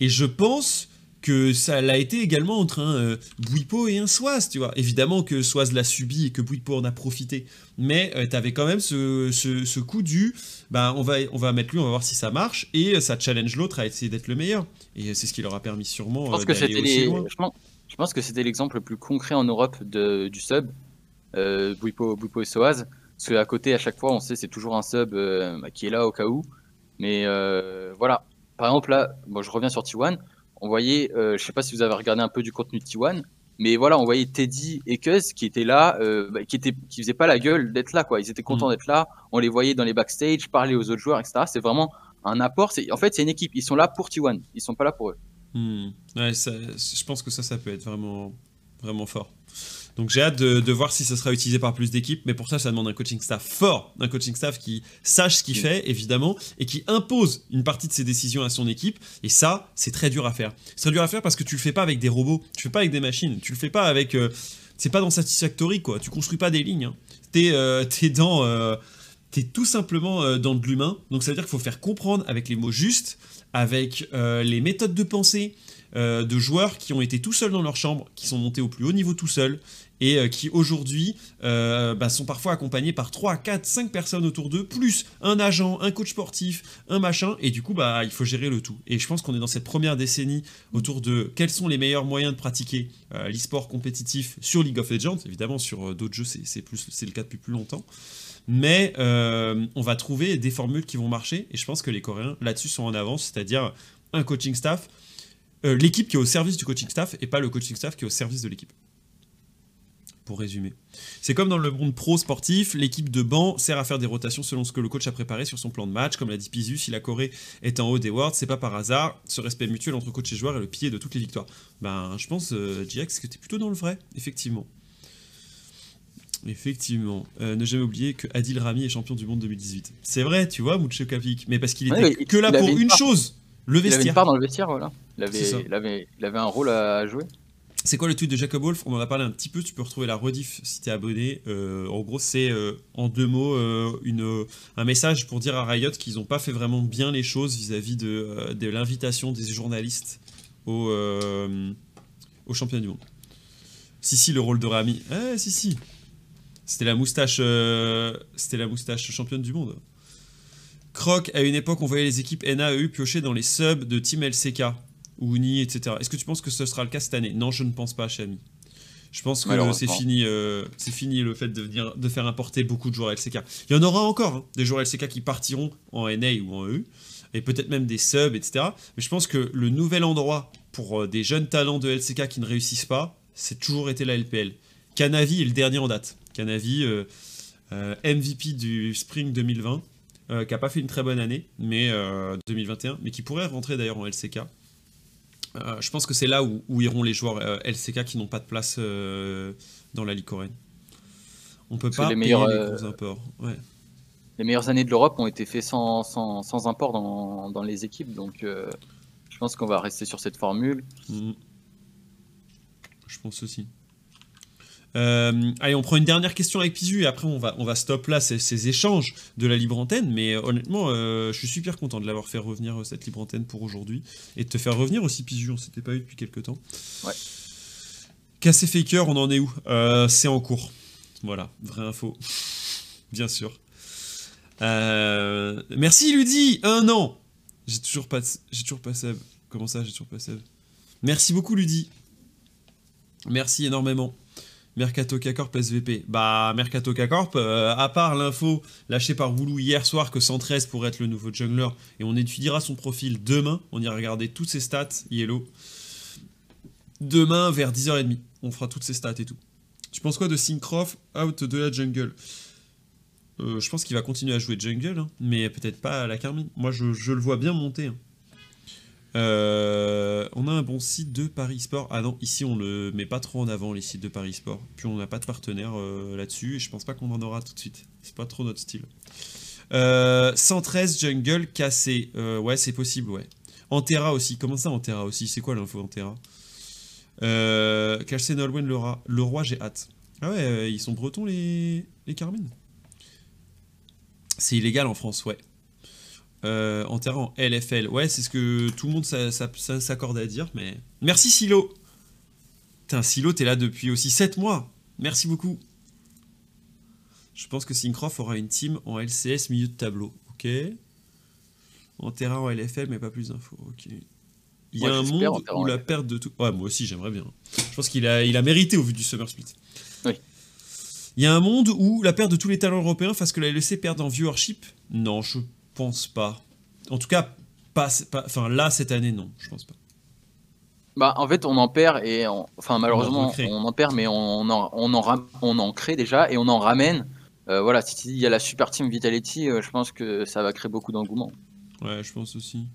et je pense que ça l'a été également entre un euh, Bouipo et un Soaz, tu vois. Évidemment que Soaz l'a subi et que Bouipo en a profité. Mais euh, tu avais quand même ce, ce, coup du, bah, on, va, on va mettre lui, on va voir si ça marche, et ça challenge l'autre à essayer d'être le meilleur. Et c'est ce qui leur a permis sûrement euh. Je pense, que c'était l'exemple le plus concret en Europe de, du sub, euh, Bouipo, et Soaz. Parce qu'à côté, à chaque fois, on sait c'est toujours un sub bah, qui est là au cas où. Mais voilà, par exemple, là, bon, je reviens sur T1. On voyait, euh, je sais pas si vous avez regardé un peu du contenu de T1, mais voilà, on voyait Teddy et Cuz qui étaient là, euh, bah, qui étaient, qui faisaient pas la gueule d'être là, quoi. Ils étaient contents mm. d'être là. On les voyait dans les backstage, parler aux autres joueurs, etc. C'est vraiment un apport. En fait, c'est une équipe. Ils sont là pour T1. Ils sont pas là pour eux. Mm. Ouais, je pense que ça, ça peut être vraiment, vraiment fort. Donc j'ai hâte de, voir si ça sera utilisé par plus d'équipes, mais pour ça, ça demande un coaching staff fort, un coaching staff qui sache ce qu'il fait, évidemment, et qui impose une partie de ses décisions à son équipe. Et ça, c'est très dur à faire. C'est très dur à faire parce que tu le fais pas avec des robots, tu le fais pas avec des machines, tu le fais pas avec. Euh, c'est pas dans Satisfactory, quoi. Tu construis pas des lignes. Hein. T'es euh, es dans. Euh, t'es tout simplement dans de l'humain. Donc ça veut dire qu'il faut faire comprendre avec les mots justes, avec les méthodes de pensée, de joueurs qui ont été tout seuls dans leur chambre, qui sont montés au plus haut niveau tout seuls, et euh, qui aujourd'hui euh, bah, sont parfois accompagnés par 3, 4, 5 personnes autour d'eux, plus un agent, un coach sportif, un machin, et du coup bah, il faut gérer le tout. Et je pense qu'on est dans cette première décennie autour de quels sont les meilleurs moyens de pratiquer euh, l'e-sport compétitif sur League of Legends, évidemment sur d'autres jeux c'est le cas depuis plus longtemps. Mais on va trouver des formules qui vont marcher, et je pense que les Coréens là-dessus sont en avance, c'est-à-dire un coaching staff, l'équipe qui est au service du coaching staff, et pas le coaching staff qui est au service de l'équipe pour résumer. C'est comme dans le monde pro sportif, l'équipe de banc sert à faire des rotations selon ce que le coach a préparé sur son plan de match. Comme l'a dit Pizu, si la Corée est en haut des Worlds, c'est pas par hasard. Ce respect mutuel entre coach et joueur est le pied de toutes les victoires. Ben, je pense, euh, GX, que tu es plutôt dans le vrai, effectivement. Effectivement. Euh, ne jamais oublier que Adil Rami est champion du monde 2018. C'est vrai, tu vois, Mouche Kapik. Mais parce qu'il était que là pour une, chose le vestiaire. Il avait une part dans le vestiaire, voilà. Il avait, il avait, il avait un rôle à jouer. C'est quoi le tweet de Jacob Wolf? On en a parlé un petit peu, tu peux retrouver la rediff si tu es abonné. Euh, en gros, c'est euh, en deux mots euh, un message pour dire à Riot qu'ils n'ont pas fait vraiment bien les choses vis-à-vis de, l'invitation des journalistes au, au championnat du monde. Si, si, le rôle de Rami. Eh, si, si. C'était la moustache, c'était la moustache championne du monde. Croc, à une époque, on voyait les équipes NAEU piocher dans les subs de Team LCK, Uni, etc. Est-ce que tu penses que ce sera le cas cette année? Non, je ne pense pas, Chami. Je pense que c'est fini, euh, c'est fini le fait de, venir, de faire importer beaucoup de joueurs LCK. Il y en aura encore, hein, des joueurs LCK qui partiront en NA ou en EU, et peut-être même des subs, etc. Mais je pense que le nouvel endroit pour euh, des jeunes talents de LCK qui ne réussissent pas, c'est toujours été la LPL. Canavi est le dernier en date. Canavi, euh, MVP du Spring 2020, qui n'a pas fait une très bonne année, mais 2021, mais qui pourrait rentrer d'ailleurs en LCK. Euh, je pense que c'est là où, iront les joueurs euh, LCK qui n'ont pas de place euh, dans la Ligue coréenne. On peut pas les payer meilleurs, les gros imports. Les meilleures années de l'Europe ont été faites sans, sans, sans import dans, dans, les équipes, donc je pense qu'on va rester sur cette formule. Mm. Je pense aussi. Euh, allez, on prend une dernière question avec Pizu et après on va, on va stop là ces, échanges de la libre antenne. Mais euh, honnêtement, euh, je suis super content de l'avoir fait revenir cette libre antenne pour aujourd'hui et de te faire revenir aussi Pizu. On s'était pas eu depuis quelques temps. Ouais. Cassé Faker, on en est où? C'est en cours. Voilà, vraie info. Bien sûr. merci Ludi, un an. J'ai toujours pas, j'ai toujours pas Seb. Comment ça, j'ai toujours pas Seb? Merci beaucoup Ludi. Merci énormément. Mercato K-Corp SVP. Bah, Mercato K-Corp, euh, à part l'info lâchée par Woulou hier soir que 113 pourrait être le nouveau jungler, et on étudiera son profil demain, on ira regarder toutes ses stats, Yellow. Demain, vers 10h30, on fera toutes ses stats et tout. Tu penses quoi de Syncroft out de la jungle? Euh, Je pense qu'il va continuer à jouer jungle, hein, mais peut-être pas à la Carmine. Moi, je, le vois bien monter. Hein. Euh, on a un bon site de Paris Sport. Ah non, ici on le met pas trop en avant les sites de Paris Sport. Puis on n'a pas de partenaire euh, là-dessus et je pense pas qu'on en aura tout de suite. C'est pas trop notre style. 113 euh, jungle cassé. ouais, c'est possible, ouais. Antera aussi. Comment ça Antera aussi? C'est quoi l'info Antera euh, Nolwenn le, le j'ai hâte. Ah ouais, ils sont bretons les, les C'est illégal en France, ouais. Euh, en terrain LFL. Ouais, c'est ce que tout le monde s'accorde à dire, mais... Merci Silo Putain, Silo, t'es là depuis aussi 7 mois Merci beaucoup Je pense que Syncroft aura une team en LCS milieu de tableau. Ok. En terrain en LFL, mais pas plus d'infos. Ok. Il y a un monde où la perte de tout... Ouais, moi aussi, j'aimerais bien. Je pense qu'il a, il a mérité au vu du Summer Split. Oui. Il y a un monde où la perte de tous les talents européens fasse que la LEC perde en viewership? Non, je pense pas. En tout cas, pas, enfin là cette année, non, je pense pas. Bah, en fait, on en perd et enfin malheureusement, on en, perd, mais on en, on en, on en crée déjà et on en ramène. Euh, voilà, s'il y a la super team Vitality, euh, je pense que ça va créer beaucoup d'engouement. Ouais, je pense aussi.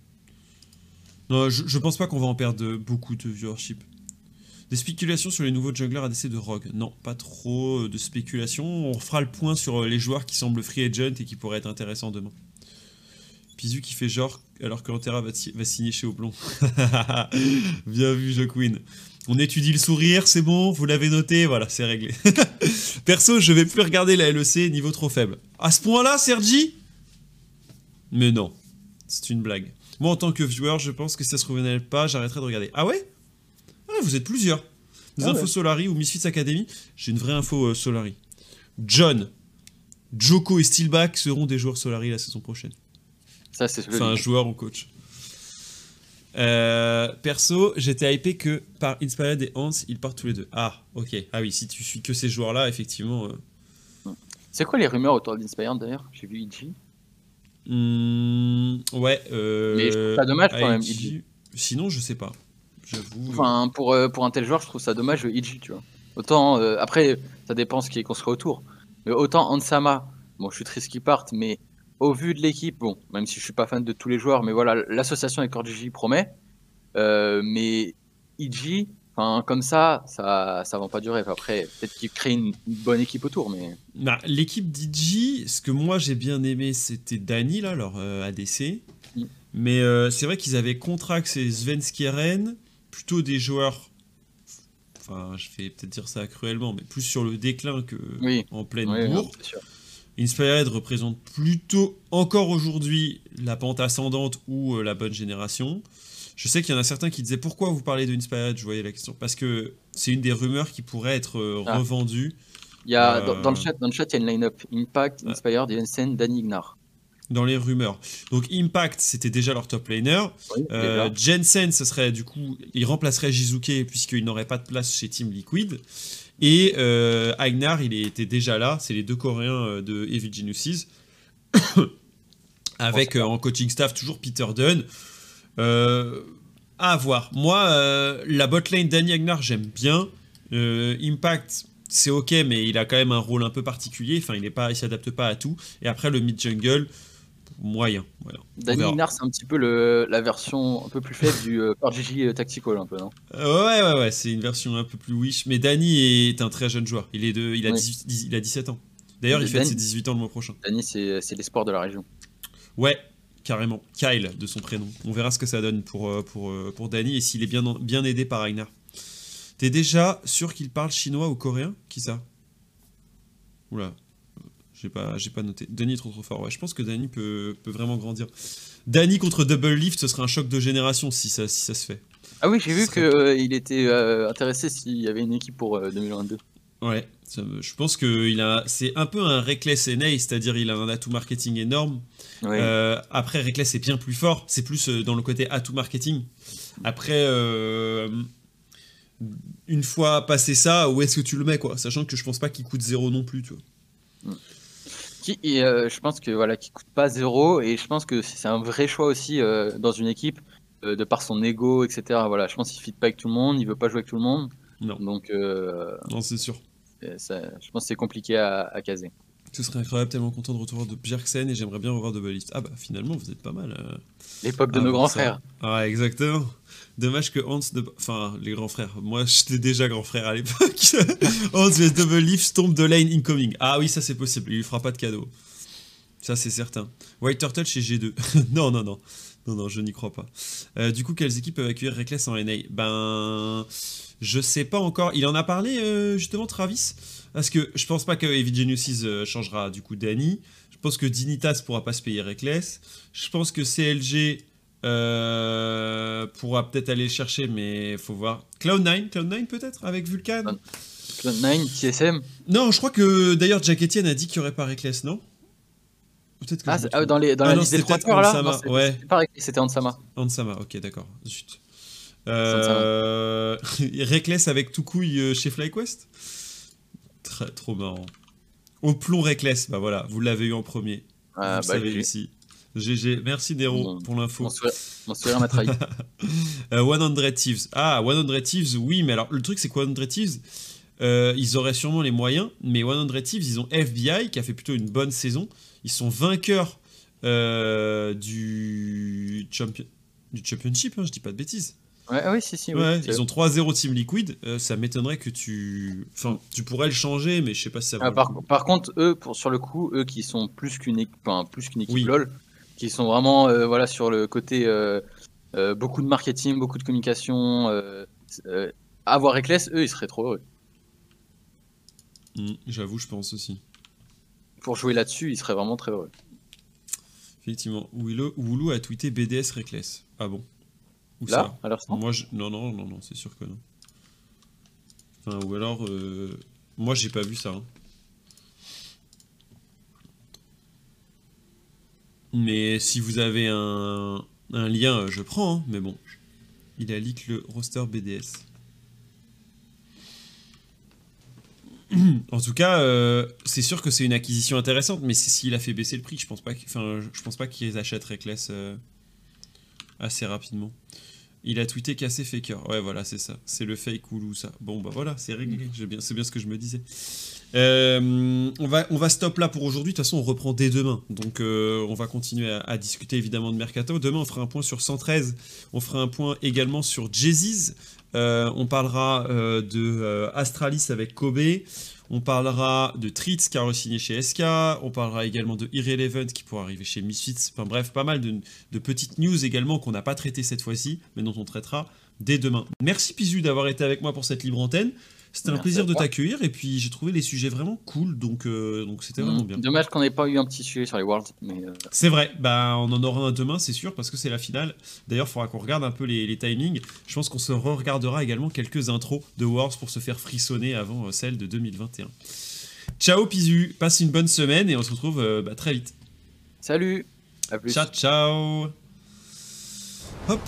Non, je, je pense pas qu'on va en perdre beaucoup de viewership. Des spéculations sur les nouveaux junglers ADC de Rogue Non, pas trop euh, de spéculations. On fera le point sur les joueurs qui semblent free agent et qui pourraient être intéressants demain. Pizu qui fait genre alors que Antera va, va signer chez Oblong. [laughs] Bien vu, Jo Queen. On étudie le sourire, c'est bon, vous l'avez noté, voilà, c'est réglé. [laughs] Perso, je vais plus regarder la LEC, niveau trop faible. À ce point-là, Sergi? Mais non, c'est une blague. Moi, en tant que viewer, je pense que si ça se revenait pas, j'arrêterais de regarder. Ah ouais? Ah, vous êtes plusieurs. Des ah infos Solari ou Misfits Academy J'ai une vraie info euh, Solari. John, Joko et Steelback seront des joueurs Solari la saison prochaine. Ça, c'est Enfin, un joueur ou coach. Euh, perso, j'étais hypé que par Inspired et Hans, ils partent tous les deux. Ah, ok. Ah oui, si tu suis que ces joueurs-là, effectivement. Euh. C'est quoi les rumeurs autour d'Inspired d'ailleurs? J'ai vu IG. Hmm, ouais. Euh, Mais je trouve ça dommage quand même, Sinon, je sais pas. J'avoue. Enfin, pour, pour un tel joueur, je trouve ça dommage, IG, tu vois. Autant, après, ça dépend ce qui est construit autour. Mais autant Ansama, bon, je suis triste qu'il parte, mais au vu de l'équipe, bon, même si je suis pas fan de tous les joueurs, mais voilà, l'association avec ORGJ promet. Euh, mais IG, enfin, comme ça, ça, ça va pas durer. Après, peut-être qu'il crée une, bonne équipe autour, mais. Bah, l'équipe d'IG, ce que moi j'ai bien aimé, c'était Dani, là, leur euh, ADC. Mm. Mais euh, c'est vrai qu'ils avaient Contrax et Svenskieren, plutôt des joueurs. Enfin, je vais peut-être dire ça cruellement, mais plus sur le déclin que en pleine bourre. Inspired représente plutôt encore aujourd'hui la pente ascendante ou euh, la bonne génération. Je sais qu'il y en a certains qui disaient pourquoi vous parlez de Inspired, je voyais la question. Parce que c'est une des rumeurs qui pourrait être euh, ah. revendue. Il y a, dans, le euh, chat, dans le chat, il y a une line-up Impact, Inspired, Jensen, Danny Ignar. dans les rumeurs. Donc Impact, c'était déjà leur top laner. Euh, Jensen, ce serait du coup, il remplacerait Jizuke puisqu'il n'aurait pas de place chez Team Liquid. Et euh, il était déjà là. C'est les deux Coréens euh, de Heavy Genesis. [coughs] Avec en coaching staff toujours Peter Dunn. à voir. Moi, la botlane Danny Agnar, j'aime bien. Impact, c'est ok, mais il a quand même un rôle un peu particulier. Enfin, il ne s'adapte pas à tout. Et après, le mid jungle, moyen. Voilà. Danny c'est un petit peu le, la version un peu plus faible du euh, RGG Tactical, un peu, non? Euh, Ouais, ouais, ouais, c'est une version un peu plus wish. Mais Danny est un très jeune joueur. Il, est de, il, a, il a 17 ans. D'ailleurs, il fait ses 18 ans le mois prochain. Danny, c'est l'espoir de la région. Ouais, carrément. Kyle, de son prénom. On verra ce que ça donne pour, euh, pour, euh, pour Danny et s'il est bien, bien aidé par Ragnar. T'es déjà sûr qu'il parle chinois ou coréen? Qui ça? Oula, j'ai pas, j'ai pas noté. Danny est trop trop fort. Ouais, je pense que Danny peut, peut vraiment grandir. Danny contre Double Lift, ce serait un choc de génération si ça, si ça se fait. Ah oui, j'ai vu qu'il euh, était euh, intéressé s'il y avait une équipe pour 2022. Euh, ouais, je pense que il a, c'est un peu un Reckless NA, c'est-à-dire il a un atout marketing énorme. après, Reckless est bien plus fort, c'est plus dans le côté atout marketing. Après, une fois passé ça, où est-ce que tu le mets, quoi? Sachant que je pense pas qu'il coûte zéro non plus, tu vois. Qui, euh, je pense que voilà, qui coûte pas zéro et je pense que c'est un vrai choix aussi euh, dans une équipe euh, de par son ego, etc. Voilà, je pense qu'il fit pas avec tout le monde, il veut pas jouer avec tout le monde. Non. Donc non, c'est sûr. je pense que c'est compliqué à, caser. Ce serait incroyable, tellement content de retour de Bjergsen et j'aimerais bien revoir de Ballist. Ah bah finalement, vous êtes pas mal. L'époque de ah, nos grands frères. Ah, exactement. Dommage que Hans, de... enfin les grands frères, moi j'étais déjà grand frère à l'époque. [laughs] Hans vs Double tombe de lane incoming. Ah oui, ça c'est possible, il lui fera pas de cadeau. Ça c'est certain. White Turtle chez G2. [laughs] non, non, non. Non, non, je n'y crois pas. Euh, du coup, quelles équipes peuvent accueillir Reckless en NA Ben. Je sais pas encore. Il en a parlé euh, justement, Travis? Parce que je pense pas que Heavy Genesis euh, changera du coup Danny. Je pense que Dinitas pourra pas se payer Reckless. Je pense que CLG euh, pourra peut-être aller chercher, mais faut voir. Cloud9, Cloud9 peut-être avec Vulcan Cloud9, TSM Non, je crois que d'ailleurs Jack Etienne a dit qu'il n'y aurait pas Reckless, non? Peut-être que. Ah, ah dans, les, dans la liste des trois là? Non, ouais. C'était Ansama. Ansama, ok, d'accord. Zut. Euh... [laughs] Reckless avec tout couille euh, chez FlyQuest? Très, Trop marrant. Au plomb Reckless, bah voilà, vous l'avez eu en premier. Ah, vous bah, savez ici. GG, merci Nero pour l'info. Mon sourire m'a trahi. 100 euh, Thieves. Ah, 100 Thieves, oui, mais alors le truc c'est que 100 Thieves, euh, ils auraient sûrement les moyens, mais 100 Thieves, ils ont FBI qui a fait plutôt une bonne saison. Ils sont vainqueurs euh, du, champion... du Championship, hein, je dis pas de bêtises. Ouais, oui, si, si. Ouais, ils ont 3-0 Team Liquid. ça m'étonnerait que tu. Enfin, tu pourrais le changer, mais je sais pas si ça va. Ah, par, par, contre, eux, pour, sur le coup, eux qui sont plus qu'une équipe, enfin, plus qu'une équipe LOL, qui sont vraiment euh, voilà, sur le côté euh, euh, beaucoup de marketing, beaucoup de communication. avoir Reckless, eux, ils seraient trop heureux. Mm, j'avoue, je pense aussi. Pour jouer là-dessus, ils seraient vraiment très heureux. Effectivement. Woulou a tweeté BDS Reckless. Ah bon? Où Là, ça? Moi, je... Non, non, non, non, c'est sûr que non. Enfin, ou alors... Moi, j'ai pas vu ça. Hein. Mais si vous avez un, lien, euh, je prends. Hein. mais bon, il a leak le roster BDS. en tout cas, euh, c'est sûr que c'est une acquisition intéressante, mais s'il a fait baisser le prix, je pense pas, je pense pas qu'ils achètent Reckless euh, assez rapidement. Il a tweeté cassé faker. Ouais, voilà, c'est ça. C'est le fake ou ça. Bon, bah voilà, c'est réglé. C'est bien ce que je me disais. Euh, on, va, on va stop là pour aujourd'hui. De toute façon, on reprend dès demain. Donc, euh, on va continuer à, discuter évidemment de Mercato. Demain, on fera un point sur 113. On fera un point également sur Jayziz. Euh, on parlera de Astralis avec Kobe. On parlera de Tritz qui a re-signé chez SK. On parlera également de Irrelevant qui pourra arriver chez Misfits. Enfin bref, pas mal de, petites news également qu'on n'a pas traitées cette fois-ci, mais dont on traitera dès demain. Merci Pizu d'avoir été avec moi pour cette libre antenne. C'était un plaisir de t'accueillir et puis j'ai trouvé les sujets vraiment cool donc euh, donc c'était vraiment mm. bien. Dommage qu'on n'ait pas eu un petit sujet sur les Worlds. Euh, c'est vrai, bah on en aura un demain c'est sûr parce que c'est la finale. D'ailleurs il faudra qu'on regarde un peu les, timings. Je pense qu'on se re-regardera également quelques intros de Worlds pour se faire frissonner avant euh, celle de 2021. Ciao Pizu, passe une bonne semaine et on se retrouve bah, très vite. Salut À plus. Ciao, ciao. Hop.